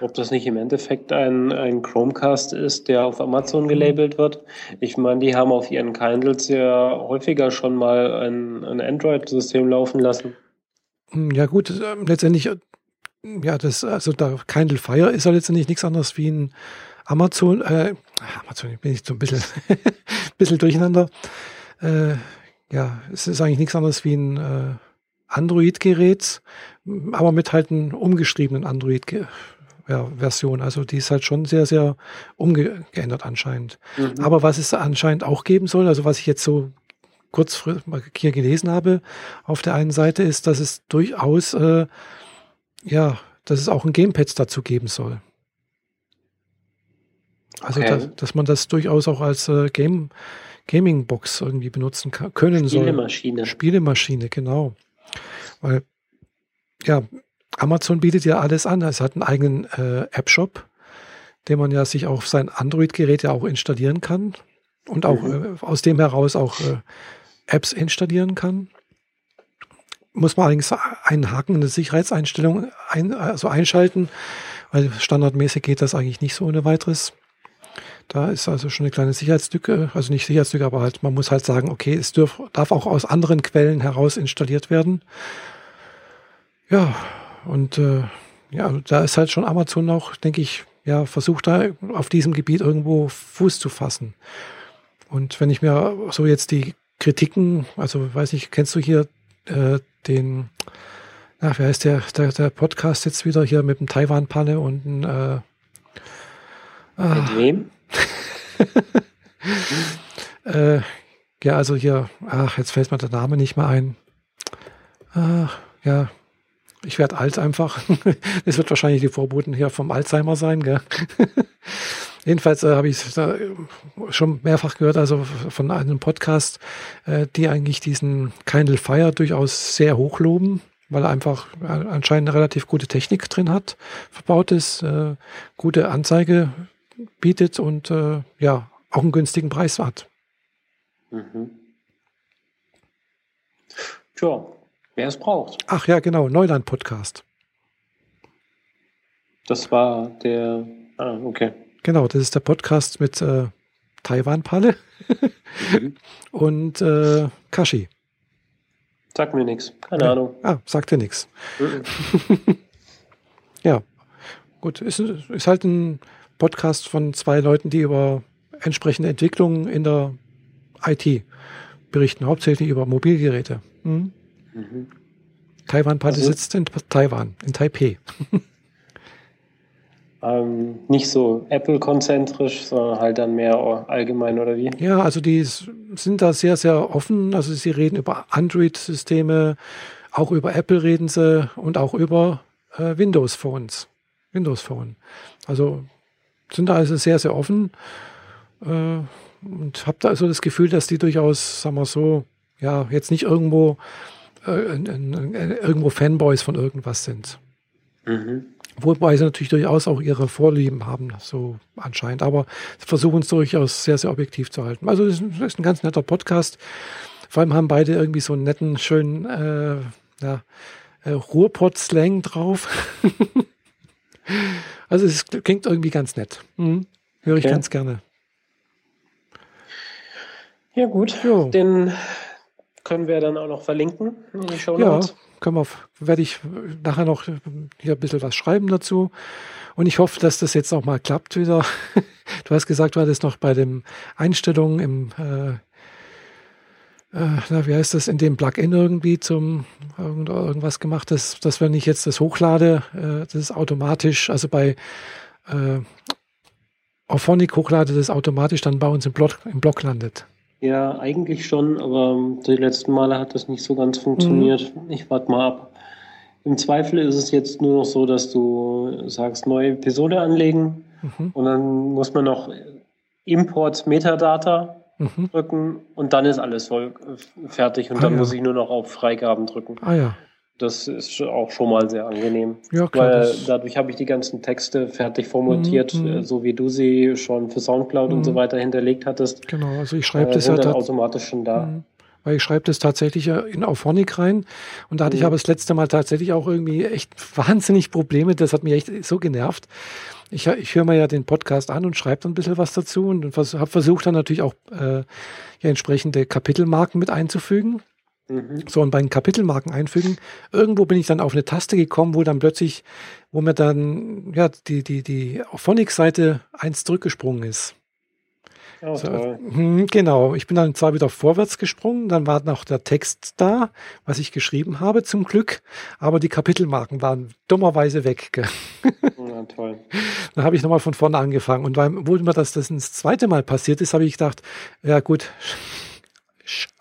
Ob das nicht im Endeffekt ein, ein Chromecast ist, der auf Amazon gelabelt wird. Ich meine, die haben auf ihren Kindles ja häufiger schon mal ein, ein Android-System laufen lassen. Hm, ja gut, äh, letztendlich, äh, ja, das, also da Kindle Fire ist ja letztendlich nichts anderes wie ein Amazon, äh, Amazon, bin ich so ein bisschen, bisschen durcheinander. Äh, ja, es ist eigentlich nichts anderes wie ein äh, Android-Gerät, aber mit halt einem umgeschriebenen Android, ja, Version. Also die ist halt schon sehr, sehr umgeändert anscheinend. Mhm. Aber was es anscheinend auch geben soll, also was ich jetzt so kurz hier gelesen habe, auf der einen Seite ist, dass es durchaus, äh, ja, dass es auch ein Gamepad dazu geben soll. Also, okay. dass, dass, man das durchaus auch als äh, Game, Gaming-Box irgendwie benutzen kann, können Spielemaschine. soll. Spielemaschine, genau. Weil, ja, Amazon bietet ja alles an. Es hat einen eigenen äh, App-Shop, den man ja sich auf sein Android-Gerät ja auch installieren kann und auch mhm. äh, aus dem heraus auch äh, Apps installieren kann. Muss man allerdings einen Haken in der Sicherheitseinstellung ein, also einschalten, weil standardmäßig geht das eigentlich nicht so ohne weiteres. Da ist also schon eine kleine Sicherheitslücke, also nicht Sicherheitslücke, aber halt, man muss halt sagen, okay, es dürf, darf auch aus anderen Quellen heraus installiert werden. Ja, und äh, ja, da ist halt schon Amazon auch, denke ich, ja, versucht da auf diesem Gebiet irgendwo Fuß zu fassen. Und wenn ich mir so jetzt die Kritiken, also weiß nicht, kennst du hier äh, den, ach, wie heißt der, der, der Podcast jetzt wieder hier mit dem Taiwan-Panne und äh, ah, Mit wem? äh, ja, also hier, ach, jetzt fällt mir der Name nicht mehr ein. Ach, ja, ich werde alt einfach. Es wird wahrscheinlich die Vorboten hier vom Alzheimer sein, gell? Jedenfalls äh, habe ich es schon mehrfach gehört, also von einem Podcast, äh, die eigentlich diesen Kindle Fire durchaus sehr hoch loben, weil er einfach äh, anscheinend eine relativ gute Technik drin hat, verbaut ist, äh, gute Anzeige bietet und äh, ja, auch einen günstigen Preis hat. Mhm. Tja, wer es braucht. Ach ja, genau, Neuland-Podcast. Das war der. Ah, okay. Genau, das ist der Podcast mit äh, Taiwan-Palle mhm. und äh, Kashi. Sagt mir nichts, keine ja. Ahnung. Ah, sagt dir nichts. Mhm. ja, gut, ist, ist halt ein Podcast von zwei Leuten, die über entsprechende Entwicklungen in der IT berichten, hauptsächlich über Mobilgeräte. Mhm. Mhm. Taiwan-Palle also, sitzt in Taiwan, in Taipei. Ähm, nicht so Apple-konzentrisch, sondern halt dann mehr allgemein oder wie? Ja, also die sind da sehr, sehr offen. Also sie reden über Android-Systeme, auch über Apple reden sie und auch über äh, Windows-Phones. Windows Phone. Also sind da also sehr, sehr offen äh, und habe da also das Gefühl, dass die durchaus, sagen wir so, ja, jetzt nicht irgendwo, äh, irgendwo Fanboys von irgendwas sind. Mhm. Wobei sie natürlich durchaus auch ihre Vorlieben haben, so anscheinend. Aber versuchen es durchaus sehr, sehr objektiv zu halten. Also es ist ein ganz netter Podcast. Vor allem haben beide irgendwie so einen netten, schönen äh, ja, äh, Ruhrpott-Slang drauf. also es klingt irgendwie ganz nett. Mhm. Höre ich okay. ganz gerne. Ja gut, jo. den können wir dann auch noch verlinken in die Show Notes. Ja, können wir, werde ich nachher noch hier ein bisschen was schreiben dazu. Und ich hoffe, dass das jetzt auch mal klappt wieder. Du hast gesagt, du hattest noch bei den Einstellungen im, äh, äh, na, wie heißt das, in dem Plugin irgendwie zum irgend, irgendwas gemacht, dass, dass wenn ich jetzt das hochlade, äh, das ist automatisch, also bei äh, Auphonic hochlade, das automatisch dann bei uns im Blog, im Blog landet. Ja, eigentlich schon, aber die letzten Male hat das nicht so ganz funktioniert. Mhm. Ich warte mal ab. Im Zweifel ist es jetzt nur noch so, dass du sagst, neue Episode anlegen mhm. und dann muss man noch Import Metadata mhm. drücken und dann ist alles voll äh, fertig und ah, dann ja. muss ich nur noch auf Freigaben drücken. Ah ja. Das ist auch schon mal sehr angenehm. Ja, klar. Weil dadurch habe ich die ganzen Texte fertig formatiert, mhm. Äh, so wie du sie schon für Soundcloud mhm. und so mhm. weiter hinterlegt hattest. Genau, also ich schreibe äh, das ja dann automatisch schon da. Mhm. Weil ich schreibe das tatsächlich in Auphonic rein. Und da hatte ich mhm. aber das letzte Mal tatsächlich auch irgendwie echt wahnsinnig Probleme. Das hat mich echt so genervt. Ich, ich höre mir ja den Podcast an und schreibe dann ein bisschen was dazu und habe versucht dann natürlich auch äh, ja, entsprechende Kapitelmarken mit einzufügen. Mhm. So, und bei den Kapitelmarken einfügen, irgendwo bin ich dann auf eine Taste gekommen, wo dann plötzlich, wo mir dann, ja, die, die, die Phonics-Seite eins zurückgesprungen ist. Oh, so, hm, genau, ich bin dann zwar wieder vorwärts gesprungen, dann war noch der Text da, was ich geschrieben habe, zum Glück, aber die Kapitelmarken waren dummerweise weg. Ja, toll. Dann habe ich nochmal von vorne angefangen. Und weil, wo mir das, das das zweite Mal passiert ist, habe ich gedacht, ja gut,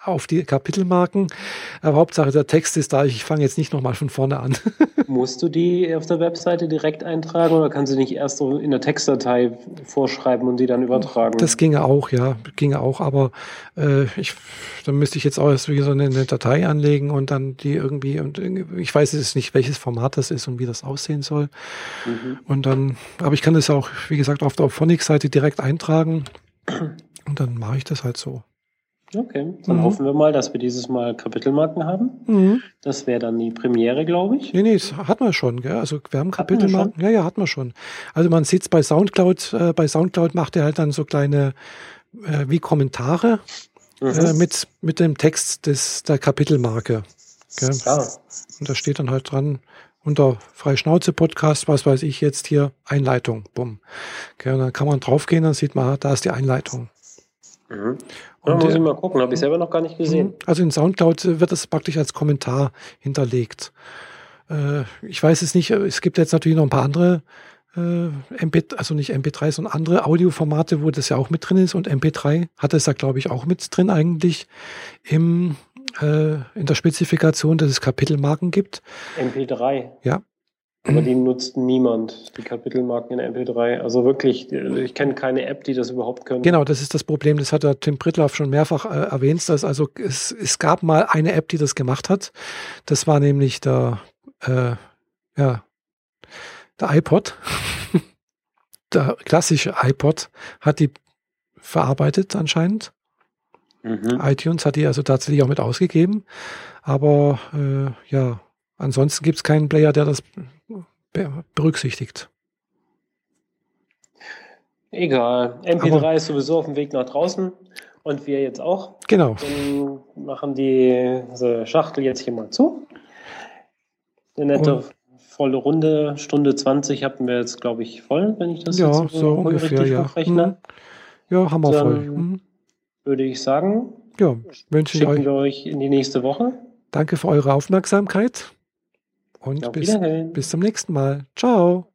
auf die Kapitelmarken. Aber Hauptsache der Text ist da. Ich fange jetzt nicht nochmal von vorne an. Musst du die auf der Webseite direkt eintragen oder kannst du nicht erst so in der Textdatei vorschreiben und die dann übertragen? Das ginge auch, ja, ginge auch. Aber äh, ich, dann müsste ich jetzt auch erst wieder so eine, eine Datei anlegen und dann die irgendwie und ich weiß jetzt nicht, welches Format das ist und wie das aussehen soll. Mhm. Und dann, aber ich kann das auch, wie gesagt, auf der Phonics-Seite direkt eintragen und dann mache ich das halt so. Okay, dann mhm. hoffen wir mal, dass wir dieses Mal Kapitelmarken haben. Mhm. Das wäre dann die Premiere, glaube ich. Nee, nee, das hat man schon. Gell? Also wir haben Kapitelmarken. Ja, ja, hat man schon. Also man sieht es bei Soundcloud. Äh, bei Soundcloud macht er halt dann so kleine äh, wie Kommentare mhm. äh, mit, mit dem Text des, der Kapitelmarke. Gell? Ah. Und da steht dann halt dran, unter Freischnauze-Podcast, was weiß ich jetzt hier, Einleitung, bumm. Okay, und dann kann man draufgehen, dann sieht man, da ist die Einleitung. Mhm. Ja, muss ich mal gucken, habe ich selber noch gar nicht gesehen. Mhm. Also in Soundcloud wird es praktisch als Kommentar hinterlegt. Äh, ich weiß es nicht, es gibt jetzt natürlich noch ein paar andere äh, MP, also nicht MP3, sondern andere Audioformate, wo das ja auch mit drin ist. Und MP3 hat es ja, glaube ich, auch mit drin eigentlich im, äh, in der Spezifikation, dass es Kapitelmarken gibt. MP3? Ja. Aber die nutzt niemand, die Kapitelmarken in MP3. Also wirklich, ich kenne keine App, die das überhaupt können. Genau, das ist das Problem. Das hat der Tim Pritloff schon mehrfach äh, erwähnt. Dass also es, es gab mal eine App, die das gemacht hat. Das war nämlich der, äh, ja, der iPod. der klassische iPod hat die verarbeitet anscheinend. Mhm. iTunes hat die also tatsächlich auch mit ausgegeben. Aber äh, ja, ansonsten gibt es keinen Player, der das berücksichtigt. Egal. MP3 Aber ist sowieso auf dem Weg nach draußen und wir jetzt auch. Genau. Dann machen die Schachtel jetzt hier mal zu. Eine nette und volle Runde, Stunde 20 hatten wir jetzt, glaube ich, voll, wenn ich das ja, jetzt so ungefähr, richtig ja. hochrechne. Hm. Ja, haben wir Dann voll. Hm. Würde ich sagen, ja, wünsche ich euch. wir euch in die nächste Woche. Danke für eure Aufmerksamkeit. Und bis, bis zum nächsten Mal. Ciao.